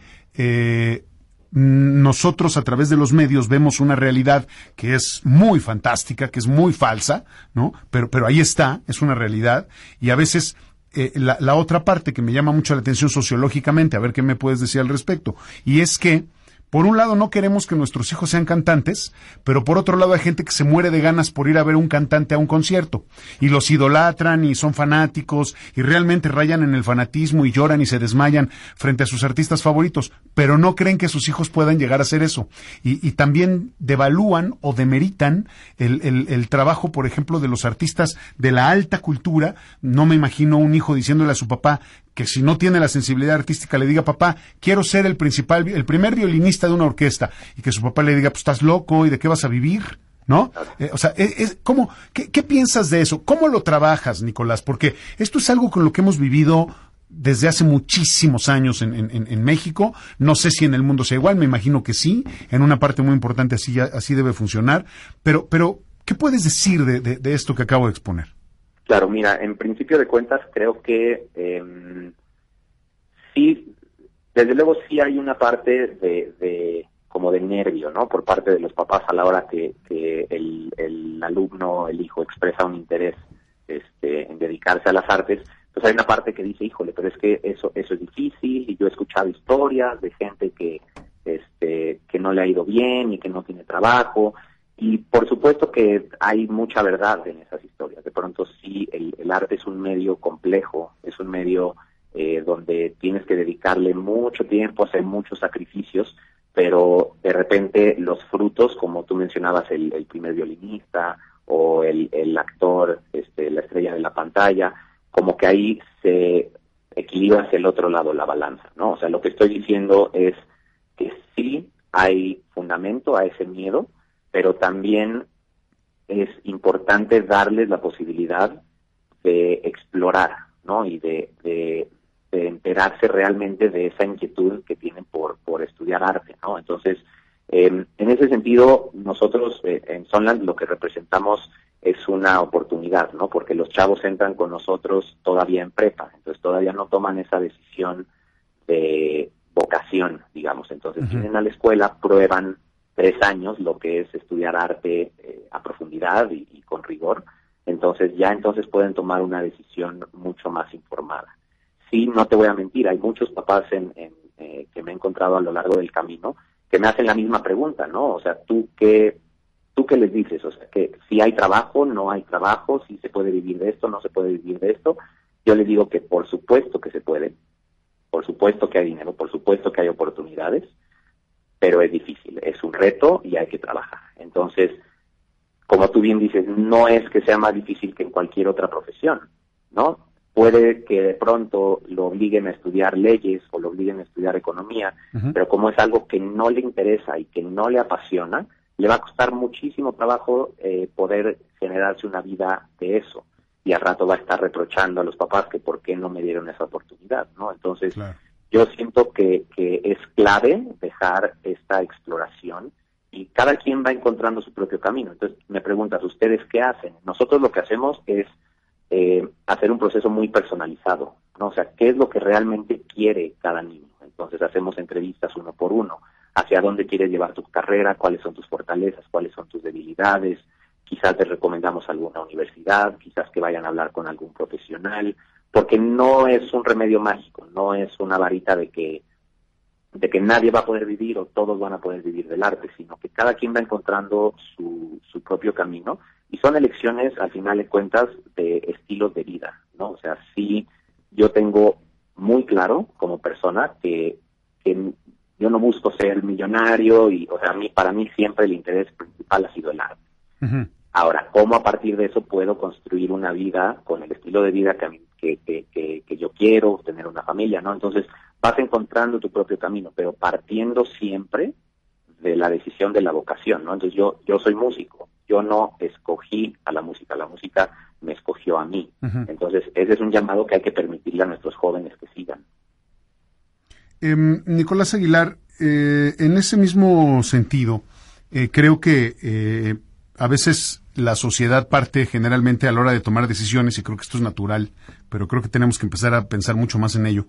nosotros a través de los medios vemos una realidad que es muy fantástica, que es muy falsa, ¿no? Pero, pero ahí está, es una realidad, y a veces eh, la, la, otra parte que me llama mucho la atención sociológicamente, a ver qué me puedes decir al respecto, y es que por un lado no queremos que nuestros hijos sean cantantes, pero por otro lado hay gente que se muere de ganas por ir a ver un cantante a un concierto y los idolatran y son fanáticos y realmente rayan en el fanatismo y lloran y se desmayan frente a sus artistas favoritos, pero no creen que sus hijos puedan llegar a hacer eso. Y, también devalúan o demeritan el, el trabajo, por ejemplo, de los artistas de la alta cultura. No me imagino un hijo diciéndole a su papá, que si no tiene la sensibilidad artística le diga, papá, quiero ser el principal, el primer violinista de una orquesta, y que su papá le diga, pues estás loco, ¿y de qué vas a vivir? ¿No? Eh, o sea, es, ¿cómo, qué, piensas de eso? ¿Cómo lo trabajas, Nicolás? Porque esto es algo con lo que hemos vivido desde hace muchísimos años en, en, México. No sé si en el mundo sea igual, me imagino que sí. En una parte muy importante así, así debe funcionar. Pero, pero, ¿qué puedes decir de, de esto que acabo de exponer? Claro, mira, en principio de cuentas creo que eh, sí, desde luego sí hay una parte de, como de nervio, ¿no? Por parte de los papás a la hora que, el, el, alumno, el hijo expresa un interés este, en dedicarse a las artes, pues hay una parte que dice, híjole, pero es que eso eso es difícil y yo he escuchado historias de gente que este que no le ha ido bien y que no tiene trabajo y por supuesto que hay mucha verdad en esas historias. De pronto sí, el, arte es un medio complejo, es un medio eh, donde tienes que dedicarle mucho tiempo, hacer muchos sacrificios, pero de repente los frutos, como tú mencionabas, el, primer violinista o el, el, actor, este, la estrella de la pantalla, como que ahí se equilibra hacia el otro lado la balanza, ¿no? O sea, lo que estoy diciendo es que sí hay fundamento a ese miedo, pero también es importante darles la posibilidad de explorar, ¿no? Y de, de, enterarse realmente de esa inquietud que tienen por, por estudiar arte, ¿no? Entonces, em, en ese sentido, nosotros eh, en Sonland lo que representamos es una oportunidad, ¿no? Porque los chavos entran con nosotros todavía en prepa, entonces todavía no toman esa decisión de vocación, digamos. Entonces vienen a la escuela, prueban tres años lo que es estudiar arte eh, a profundidad y, con rigor. entonces ya entonces pueden tomar una decisión mucho más informada. Sí, no te voy a mentir, hay muchos papás en, eh, que me he encontrado a lo largo del camino que me hacen la misma pregunta, ¿no? O sea, ¿tú qué, tú qué les dices? O sea, que si hay trabajo, no hay trabajo, si se puede vivir de esto, no se puede vivir de esto. Yo les digo que por supuesto que se puede, por supuesto que hay dinero, por supuesto que hay oportunidades, pero es difícil, es un reto y hay que trabajar. Entonces, como tú bien dices, no es que sea más difícil que en cualquier otra profesión, ¿no? Puede que de pronto lo obliguen a estudiar leyes o lo obliguen a estudiar economía, pero como es algo que no le interesa y que no le apasiona, le va a costar muchísimo trabajo eh, poder generarse una vida de eso. Y al rato va a estar reprochando a los papás que por qué no me dieron esa oportunidad, ¿no? Entonces, yo siento que, que es clave dejar esta exploración y cada quien va encontrando su propio camino. Entonces me preguntas, ¿ustedes qué hacen? Nosotros lo que hacemos es eh, hacer un proceso muy personalizado, ¿no? O sea, ¿qué es lo que realmente quiere cada niño? Entonces hacemos entrevistas uno por uno, hacia dónde quieres llevar tu carrera, cuáles son tus fortalezas, cuáles son tus debilidades, quizás te recomendamos alguna universidad, quizás que vayan a hablar con algún profesional, porque no es un remedio mágico, no es una varita de que de que nadie va a poder vivir o todos van a poder vivir del arte, sino que cada quien va encontrando su, su propio camino y son elecciones, al final de cuentas, de estilos de vida, ¿no? O sea, sí, yo tengo muy claro como persona que, que yo no busco ser millonario y, o sea, a mí, para mí siempre el interés principal ha sido el arte. Ahora, ¿cómo a partir de eso puedo construir una vida con el estilo de vida que, que, que, que yo quiero, tener una familia, ¿no? Entonces, vas encontrando tu propio camino, pero partiendo siempre de la decisión de la vocación, ¿no? Entonces yo, yo soy músico, yo no escogí a la música, la música me escogió a mí. Entonces ese es un llamado que hay que permitirle a nuestros jóvenes que sigan. Em, Nicolás Aguilar, eh, en ese mismo sentido, eh, creo que eh, a veces la sociedad parte generalmente a la hora de tomar decisiones, y creo que esto es natural, pero creo que tenemos que empezar a pensar mucho más en ello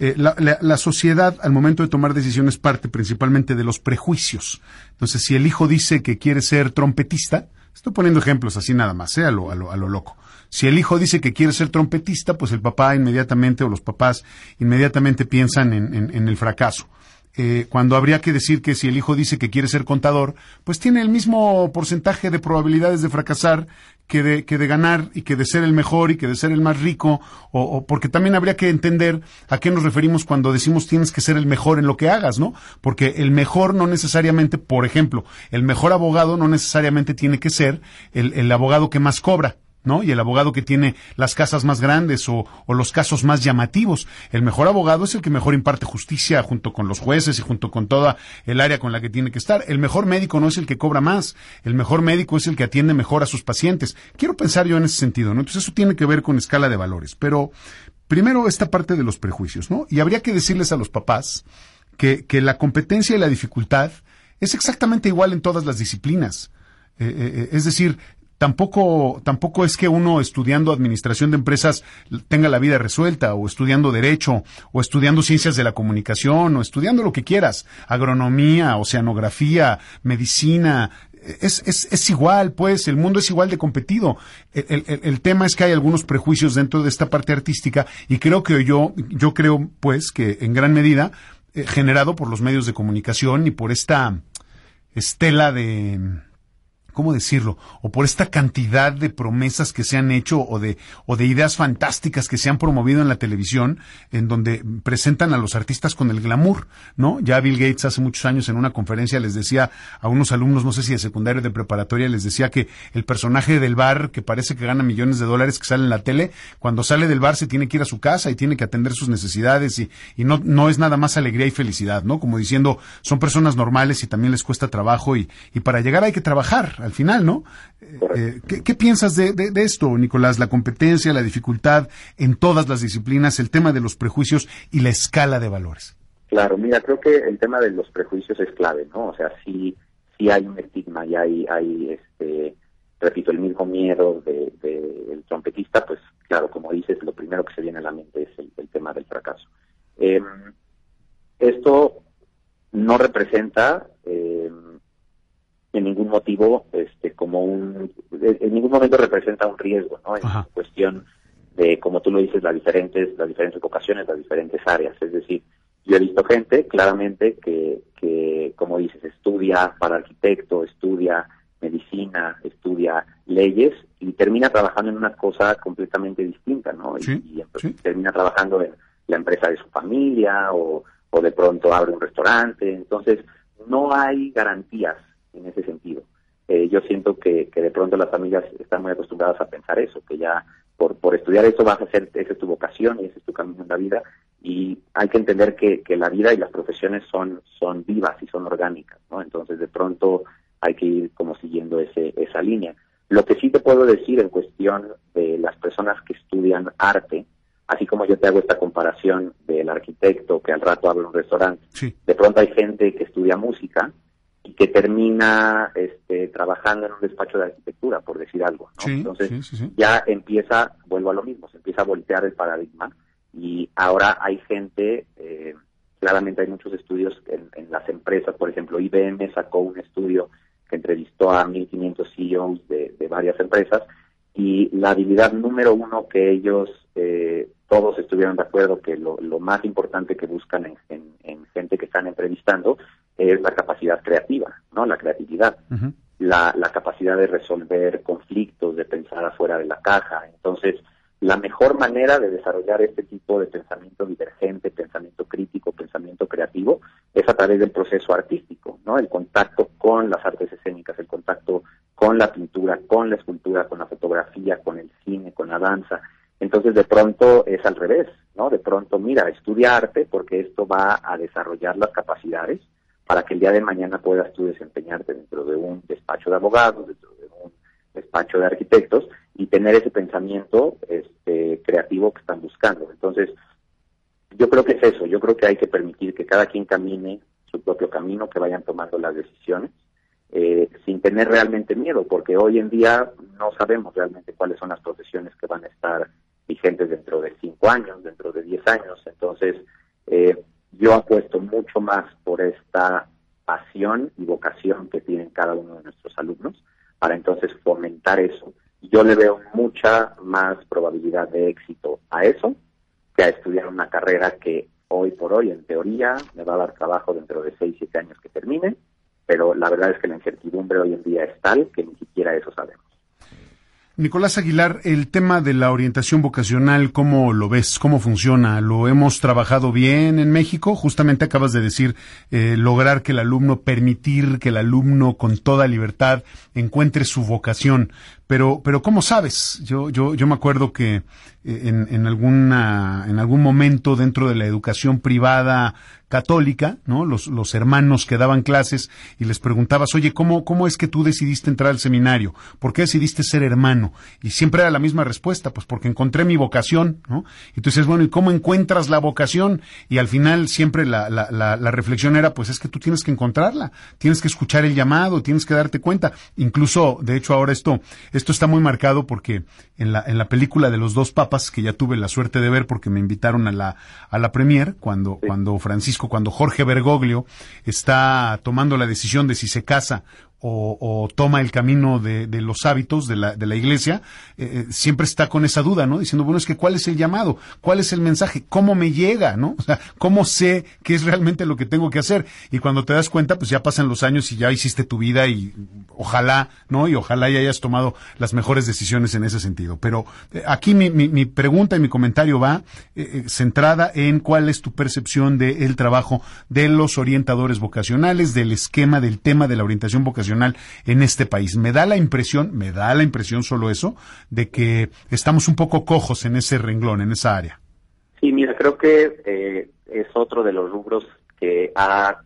eh, la, sociedad al momento de tomar decisiones parte principalmente de los prejuicios. Entonces, si el hijo dice que quiere ser trompetista, estoy poniendo ejemplos así nada más, ¿eh? a, lo, a, lo, a lo loco. Si el hijo dice que quiere ser trompetista, pues el papá inmediatamente o los papás inmediatamente piensan en el fracaso. Eh, cuando habría que decir que si el hijo dice que quiere ser contador, pues tiene el mismo porcentaje de probabilidades de fracasar que de, que de ganar y que de ser el mejor y que de ser el más rico, o, porque también habría que entender a qué nos referimos cuando decimos tienes que ser el mejor en lo que hagas, ¿no? Porque el mejor no necesariamente, por ejemplo, el mejor abogado no necesariamente tiene que ser el abogado que más cobra. ¿No? Y el abogado que tiene las casas más grandes o, los casos más llamativos. El mejor abogado es el que mejor imparte justicia junto con los jueces y junto con toda el área con la que tiene que estar. El mejor médico no es el que cobra más. El mejor médico es el que atiende mejor a sus pacientes. Quiero pensar yo en ese sentido, ¿no? Entonces eso tiene que ver con escala de valores. Pero primero esta parte de los prejuicios, ¿no? Y habría que decirles a los papás que, que la competencia y la dificultad es exactamente igual en todas las disciplinas. Eh, eh, eh, es decir, tampoco, tampoco es que uno estudiando administración de empresas tenga la vida resuelta, o estudiando derecho, o estudiando ciencias de la comunicación, o estudiando lo que quieras, agronomía, oceanografía, medicina, es, es, es, igual, pues, el mundo es igual de competido. El, el, el, tema es que hay algunos prejuicios dentro de esta parte artística y creo que yo, yo creo, pues, que en gran medida, eh, generado por los medios de comunicación y por esta estela de, ¿cómo decirlo? O por esta cantidad de promesas que se han hecho o de, o de ideas fantásticas que se han promovido en la televisión, en donde presentan a los artistas con el glamour, ¿no? Ya Bill Gates hace muchos años en una conferencia les decía a unos alumnos, no sé si de secundaria o de preparatoria, les decía que el personaje del bar, que parece que gana millones de dólares, que sale en la tele, cuando sale del bar se tiene que ir a su casa y tiene que atender sus necesidades y, y no, no es nada más alegría y felicidad, ¿no? Como diciendo, son personas normales y también les cuesta trabajo y, y para llegar hay que trabajar al final, ¿no? Eh, ¿qué, piensas de, esto, Nicolás? La competencia, la dificultad en todas las disciplinas, el tema de los prejuicios y la escala de valores. Claro, mira, creo que el tema de los prejuicios es clave, ¿no? O sea, sí, sí hay un estigma y hay, hay este, repito, el mismo miedo del de, trompetista, pues claro, como dices, lo primero que se viene a la mente es el, tema del fracaso. Em, esto no representa eh, en ningún motivo, este, como un, en ningún momento representa un, riesgo, ¿no? En cuestión de, como tú lo dices, las diferentes, las diferentes vocaciones, las diferentes áreas. Es decir, yo he visto gente claramente que, que, como dices, estudia para arquitecto, estudia medicina, estudia leyes y termina trabajando en una cosa completamente distinta, ¿no? y, termina trabajando en la empresa de su familia o, o de pronto abre un restaurante. Entonces, no hay garantías en ese sentido. Eh, yo siento que, que de pronto las familias están muy acostumbradas a pensar eso, que ya por, por estudiar eso vas a hacer, esa es tu vocación y ese es tu camino en la vida. Y hay que entender que, que la vida y las profesiones son, son vivas y son orgánicas, ¿no? Entonces, de pronto hay que ir como siguiendo ese, esa línea. Lo que sí te puedo decir en cuestión de las personas que estudian arte, así como yo te hago esta comparación del arquitecto que al rato abre un restaurante, de pronto hay gente que estudia música y que termina este, trabajando en un despacho de arquitectura, por decir algo. Entonces ya empieza, vuelvo a lo mismo, se empieza a voltear el paradigma y ahora hay gente, eh, claramente hay muchos estudios en, las empresas, por ejemplo, IBM sacó un estudio que entrevistó a 1.500 CEOs de, de varias empresas y la habilidad número uno que ellos eh, todos estuvieron de acuerdo que lo, más importante que buscan en, gente que están entrevistando es la capacidad creativa, ¿no? La creatividad, la, la capacidad de resolver conflictos, de pensar afuera de la caja. Entonces, la mejor manera de desarrollar este tipo de pensamiento divergente, pensamiento crítico, pensamiento creativo, es a través del proceso artístico, ¿no? El contacto con las artes escénicas, el contacto con la pintura, con la escultura, con la fotografía, con el cine, con la danza. Entonces, de pronto es al revés, ¿no? De pronto, mira, estudia arte porque esto va a desarrollar las capacidades para que el día de mañana puedas tú desempeñarte dentro de un despacho de abogados, dentro de un despacho de arquitectos y tener ese pensamiento este, creativo que están buscando. Entonces, yo creo que es eso, yo creo que hay que permitir que cada quien camine su propio camino, que vayan tomando las decisiones eh, sin tener realmente miedo, porque hoy en día no sabemos realmente cuáles son las profesiones que van a estar vigentes dentro de cinco años, dentro de diez años. Entonces, eh, yo apuesto mucho más por esta pasión y vocación que tienen cada uno de nuestros alumnos para entonces fomentar eso. Yo le veo mucha más probabilidad de éxito a eso que a estudiar una carrera que hoy por hoy, en teoría, me va a dar trabajo dentro de seis, siete años que termine, pero la verdad es que la incertidumbre hoy en día es tal que ni siquiera eso sabemos. Nicolás Aguilar, el tema de la orientación vocacional, ¿cómo lo ves? ¿Cómo funciona? ¿Lo hemos trabajado bien en México? Justamente acabas de decir, eh, lograr que el alumno, permitir que el alumno con toda libertad encuentre su vocación. Pero, pero ¿cómo sabes? Yo, yo, yo me acuerdo que eh, en, en, alguna, en algún momento dentro de la educación privada católica, ¿no? Los, los hermanos que daban clases y les preguntabas, oye, ¿cómo, ¿cómo es que tú decidiste entrar al seminario? ¿Por qué decidiste ser hermano? Y siempre era la misma respuesta, pues porque encontré mi vocación, ¿no? Y tú dices, bueno, ¿y cómo encuentras la vocación? Y al final siempre la, la, la, la reflexión era, pues es que tú tienes que encontrarla, tienes que escuchar el llamado, tienes que darte cuenta. Incluso, de hecho, ahora esto, esto está muy marcado porque en la, en la película de los dos papas, que ya tuve la suerte de ver porque me invitaron a la, a la premier, cuando, cuando Francisco cuando Jorge Bergoglio está tomando la decisión de si se casa o, toma el camino de, los hábitos de la, de la iglesia, eh, eh, siempre está con esa duda, ¿no? Diciendo, bueno, es que ¿cuál es el llamado? ¿Cuál es el mensaje? ¿Cómo me llega, no? O sea, ¿cómo sé qué es realmente lo que tengo que hacer? Y cuando te das cuenta, pues ya pasan los años y ya hiciste tu vida y ojalá, ¿no? Y ojalá ya hayas tomado las mejores decisiones en ese sentido. Pero eh, aquí mi, mi, pregunta y mi comentario va centrada en cuál es tu percepción del trabajo de los orientadores vocacionales, del esquema, del tema de la orientación vocacional en este país. Me da la impresión, me da la impresión solo eso, de que estamos un poco cojos en ese renglón, en esa área. Sí, mira, creo que eh, es otro de los rubros que ha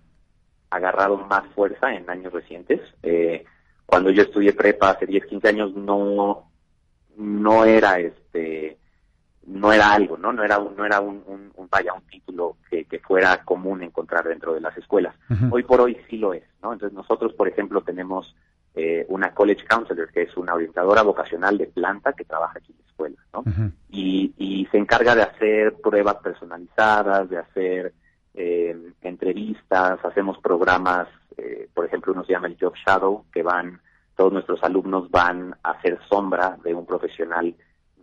agarrado más fuerza en años recientes. Eh, cuando yo estudié prepa hace 10, 15 años no no era este no era algo, ¿no? No era un, no era un, un, vaya, un título que, que, fuera común encontrar dentro de las escuelas. Hoy por hoy sí lo es, ¿no? Entonces nosotros, por ejemplo, tenemos eh, una college counselor, que es una orientadora vocacional de planta que trabaja aquí en la escuela, ¿no? y, y se encarga de hacer pruebas personalizadas, de hacer eh, entrevistas, hacemos programas, eh, por ejemplo, uno se llama el Job Shadow, que van todos nuestros alumnos van a ser sombra de un profesional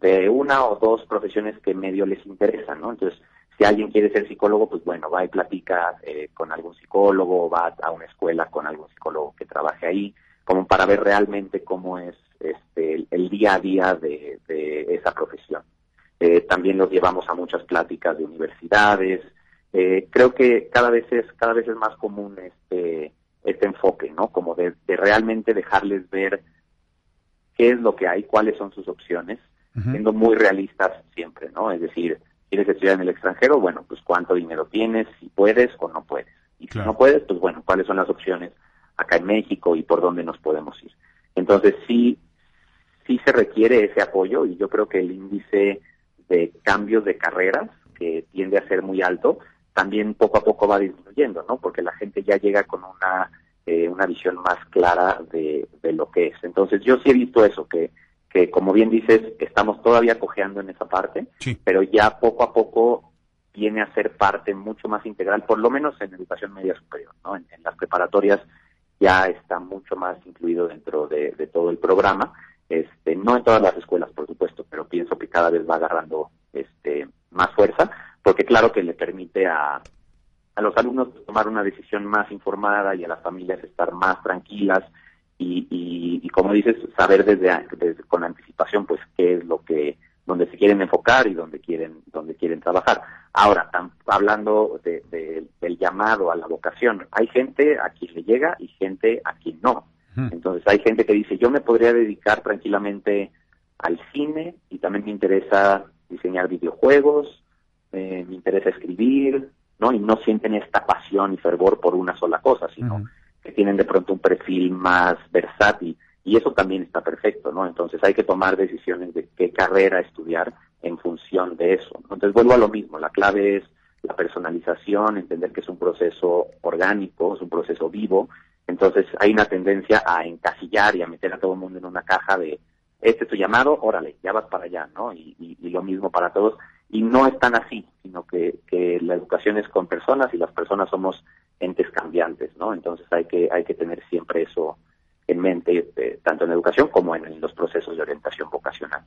de una o dos profesiones que medio les interesan, ¿no? Entonces, si alguien quiere ser psicólogo, pues bueno, va y platica eh, con algún psicólogo, va a una escuela con algún psicólogo que trabaje ahí, como para ver realmente cómo es este, el, día a día de, esa profesión. Eh, también los llevamos a muchas pláticas de universidades. Eh, creo que cada vez es cada vez es más común este este enfoque, ¿no? Como de, realmente dejarles ver qué es lo que hay, cuáles son sus opciones, siendo muy realistas siempre, ¿no? Es decir, quieres estudiar en el extranjero, bueno, pues cuánto dinero tienes, si puedes o no puedes. Y si no puedes, pues bueno, cuáles son las opciones acá en México y por dónde nos podemos ir. Entonces sí, sí se requiere ese apoyo y yo creo que el índice de cambios de carreras, que tiende a ser muy alto, también poco a poco va disminuyendo, ¿no? Porque la gente ya llega con una, eh, una visión más clara de, de lo que es. Entonces yo sí he visto eso, que que como bien dices, estamos todavía cojeando en esa parte, pero ya poco a poco viene a ser parte mucho más integral, por lo menos en educación media superior, ¿no? En, las preparatorias ya está mucho más incluido dentro de, todo el programa, este, no en todas las escuelas, por supuesto, pero pienso que cada vez va agarrando este, más fuerza, porque claro que le permite a, a los alumnos tomar una decisión más informada y a las familias estar más tranquilas, y, y, como dices, saber desde, desde, con anticipación pues qué es lo que donde se quieren enfocar y donde quieren donde quieren trabajar. Ahora, hablando de, del llamado a la vocación, hay gente a quien le llega y gente a quien no. Entonces hay gente que dice, yo me podría dedicar tranquilamente al cine y también me interesa diseñar videojuegos, eh, me interesa escribir, ¿no? Y no sienten esta pasión y fervor por una sola cosa, sino que tienen de pronto un perfil más versátil y eso también está perfecto, ¿no? Entonces hay que tomar decisiones de qué carrera estudiar en función de eso. Entonces vuelvo a lo mismo, la clave es la personalización, entender que es un proceso orgánico, es un proceso vivo, entonces hay una tendencia a encasillar y a meter a todo el mundo en una caja de este es tu llamado, órale, ya vas para allá, ¿no? Y, y, lo mismo para todos. Y no es tan así, sino que, que la educación es con personas y las personas somos entes cambiantes, ¿no? Entonces hay que, hay que tener siempre eso en mente, eh, tanto en educación como en, los procesos de orientación vocacional.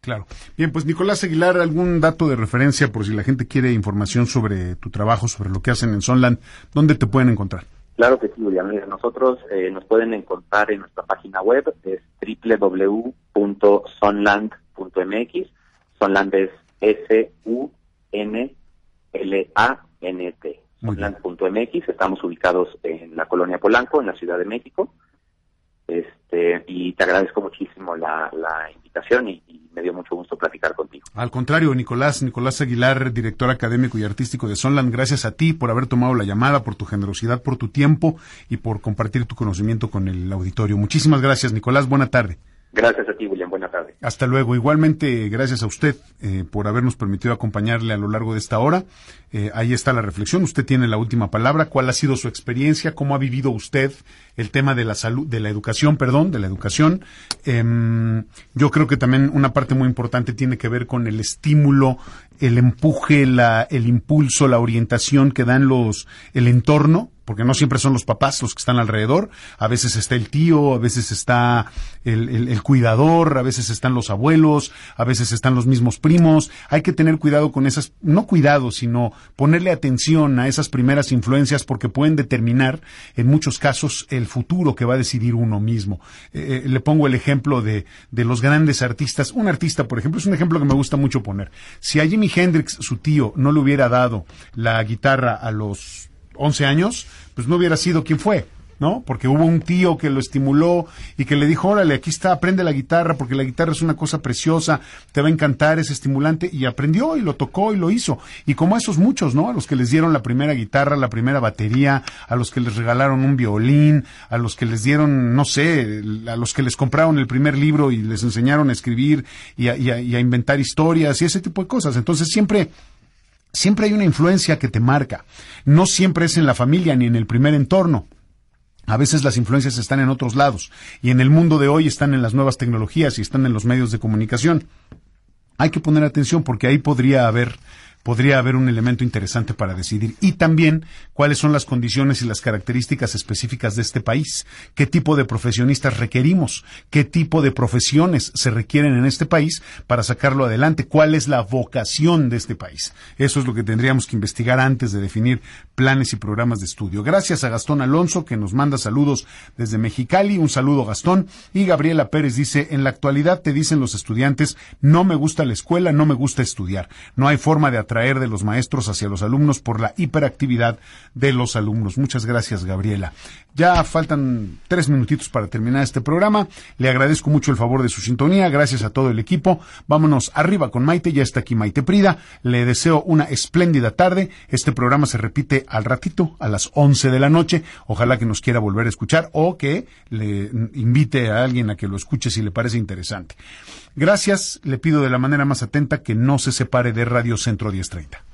Claro. Bien, pues Nicolás Aguilar, algún dato de referencia por si la gente quiere información sobre tu trabajo, sobre lo que hacen en Sonland, ¿dónde te pueden encontrar? Claro que sí, William. nosotros eh, nos pueden encontrar en nuestra página web, es www.sonland.mx. Sonland es S-U-N-L-A-N-T mx Estamos ubicados en la colonia Polanco, en la Ciudad de México. Este, y te agradezco muchísimo la, invitación y, me dio mucho gusto platicar contigo. Al contrario, Nicolás, Nicolás Aguilar, director académico y artístico de Sonland, gracias a ti por haber tomado la llamada, por tu generosidad, por tu tiempo y por compartir tu conocimiento con el auditorio. Muchísimas gracias, Nicolás. Buena tarde. Gracias a ti, William. Buena tarde. Hasta luego. Igualmente, gracias a usted eh, por habernos permitido acompañarle a lo largo de esta hora. Eh, ahí está la reflexión. Usted tiene la última palabra. ¿Cuál ha sido su experiencia? ¿Cómo ha vivido usted el tema de la salud, de la educación, perdón, de la educación? Em, yo creo que también una parte muy importante tiene que ver con el estímulo, el empuje, la, el impulso, la orientación que dan los, el entorno porque no siempre son los papás los que están alrededor, a veces está el tío, a veces está el, cuidador, a veces están los abuelos, a veces están los mismos primos. Hay que tener cuidado con esas, no cuidado, sino ponerle atención a esas primeras influencias porque pueden determinar en muchos casos el futuro que va a decidir uno mismo. Eh, eh, le pongo el ejemplo de, de los grandes artistas. Un artista, por ejemplo, es un ejemplo que me gusta mucho poner. Si a Jimi Hendrix, su tío, no le hubiera dado la guitarra a los 11 años, pues no hubiera sido quien fue. ¿no? Porque hubo un tío que lo estimuló y que le dijo, órale, aquí está, aprende la guitarra, porque la guitarra es una cosa preciosa, te va a encantar, es estimulante, y aprendió y lo tocó y lo hizo. Y como a esos muchos, ¿no? A los que les dieron la primera guitarra, la primera batería, a los que les regalaron un violín, a los que les dieron, no sé, a los que les compraron el primer libro y les enseñaron a escribir y a, y a inventar historias y ese tipo de cosas. Entonces siempre siempre hay una influencia que te marca. No siempre es en la familia ni en el primer entorno. A veces las influencias están en otros lados y en el mundo de hoy están en las nuevas tecnologías y están en los medios de comunicación. Hay que poner atención porque ahí podría haber podría haber un elemento interesante para decidir. Y también cuáles son las condiciones y las características específicas de este país, qué tipo de profesionistas requerimos, qué tipo de profesiones se requieren en este país para sacarlo adelante, cuál es la vocación de este país. Eso es lo que tendríamos que investigar antes de definir planes y programas de estudio. Gracias a Gastón Alonso, que nos manda saludos desde Mexicali. Un saludo, Gastón. Y Gabriela Pérez dice, en la actualidad te dicen los estudiantes, no me gusta la escuela, no me gusta estudiar. No hay forma de atraer de los maestros hacia los alumnos por la hiperactividad de los alumnos. Muchas gracias, Gabriela. Ya faltan tres minutitos para terminar este programa. Le agradezco mucho el favor de su sintonía. Gracias a todo el equipo. Vámonos arriba con Maite. Ya está aquí Maite Prida. Le deseo una espléndida tarde. Este programa se repite al ratito, a las 11 de la noche. Ojalá que nos quiera volver a escuchar o que le invite a alguien a que lo escuche si le parece interesante. Gracias. Le pido de la manera más atenta que no se separe de Radio Centro 1030.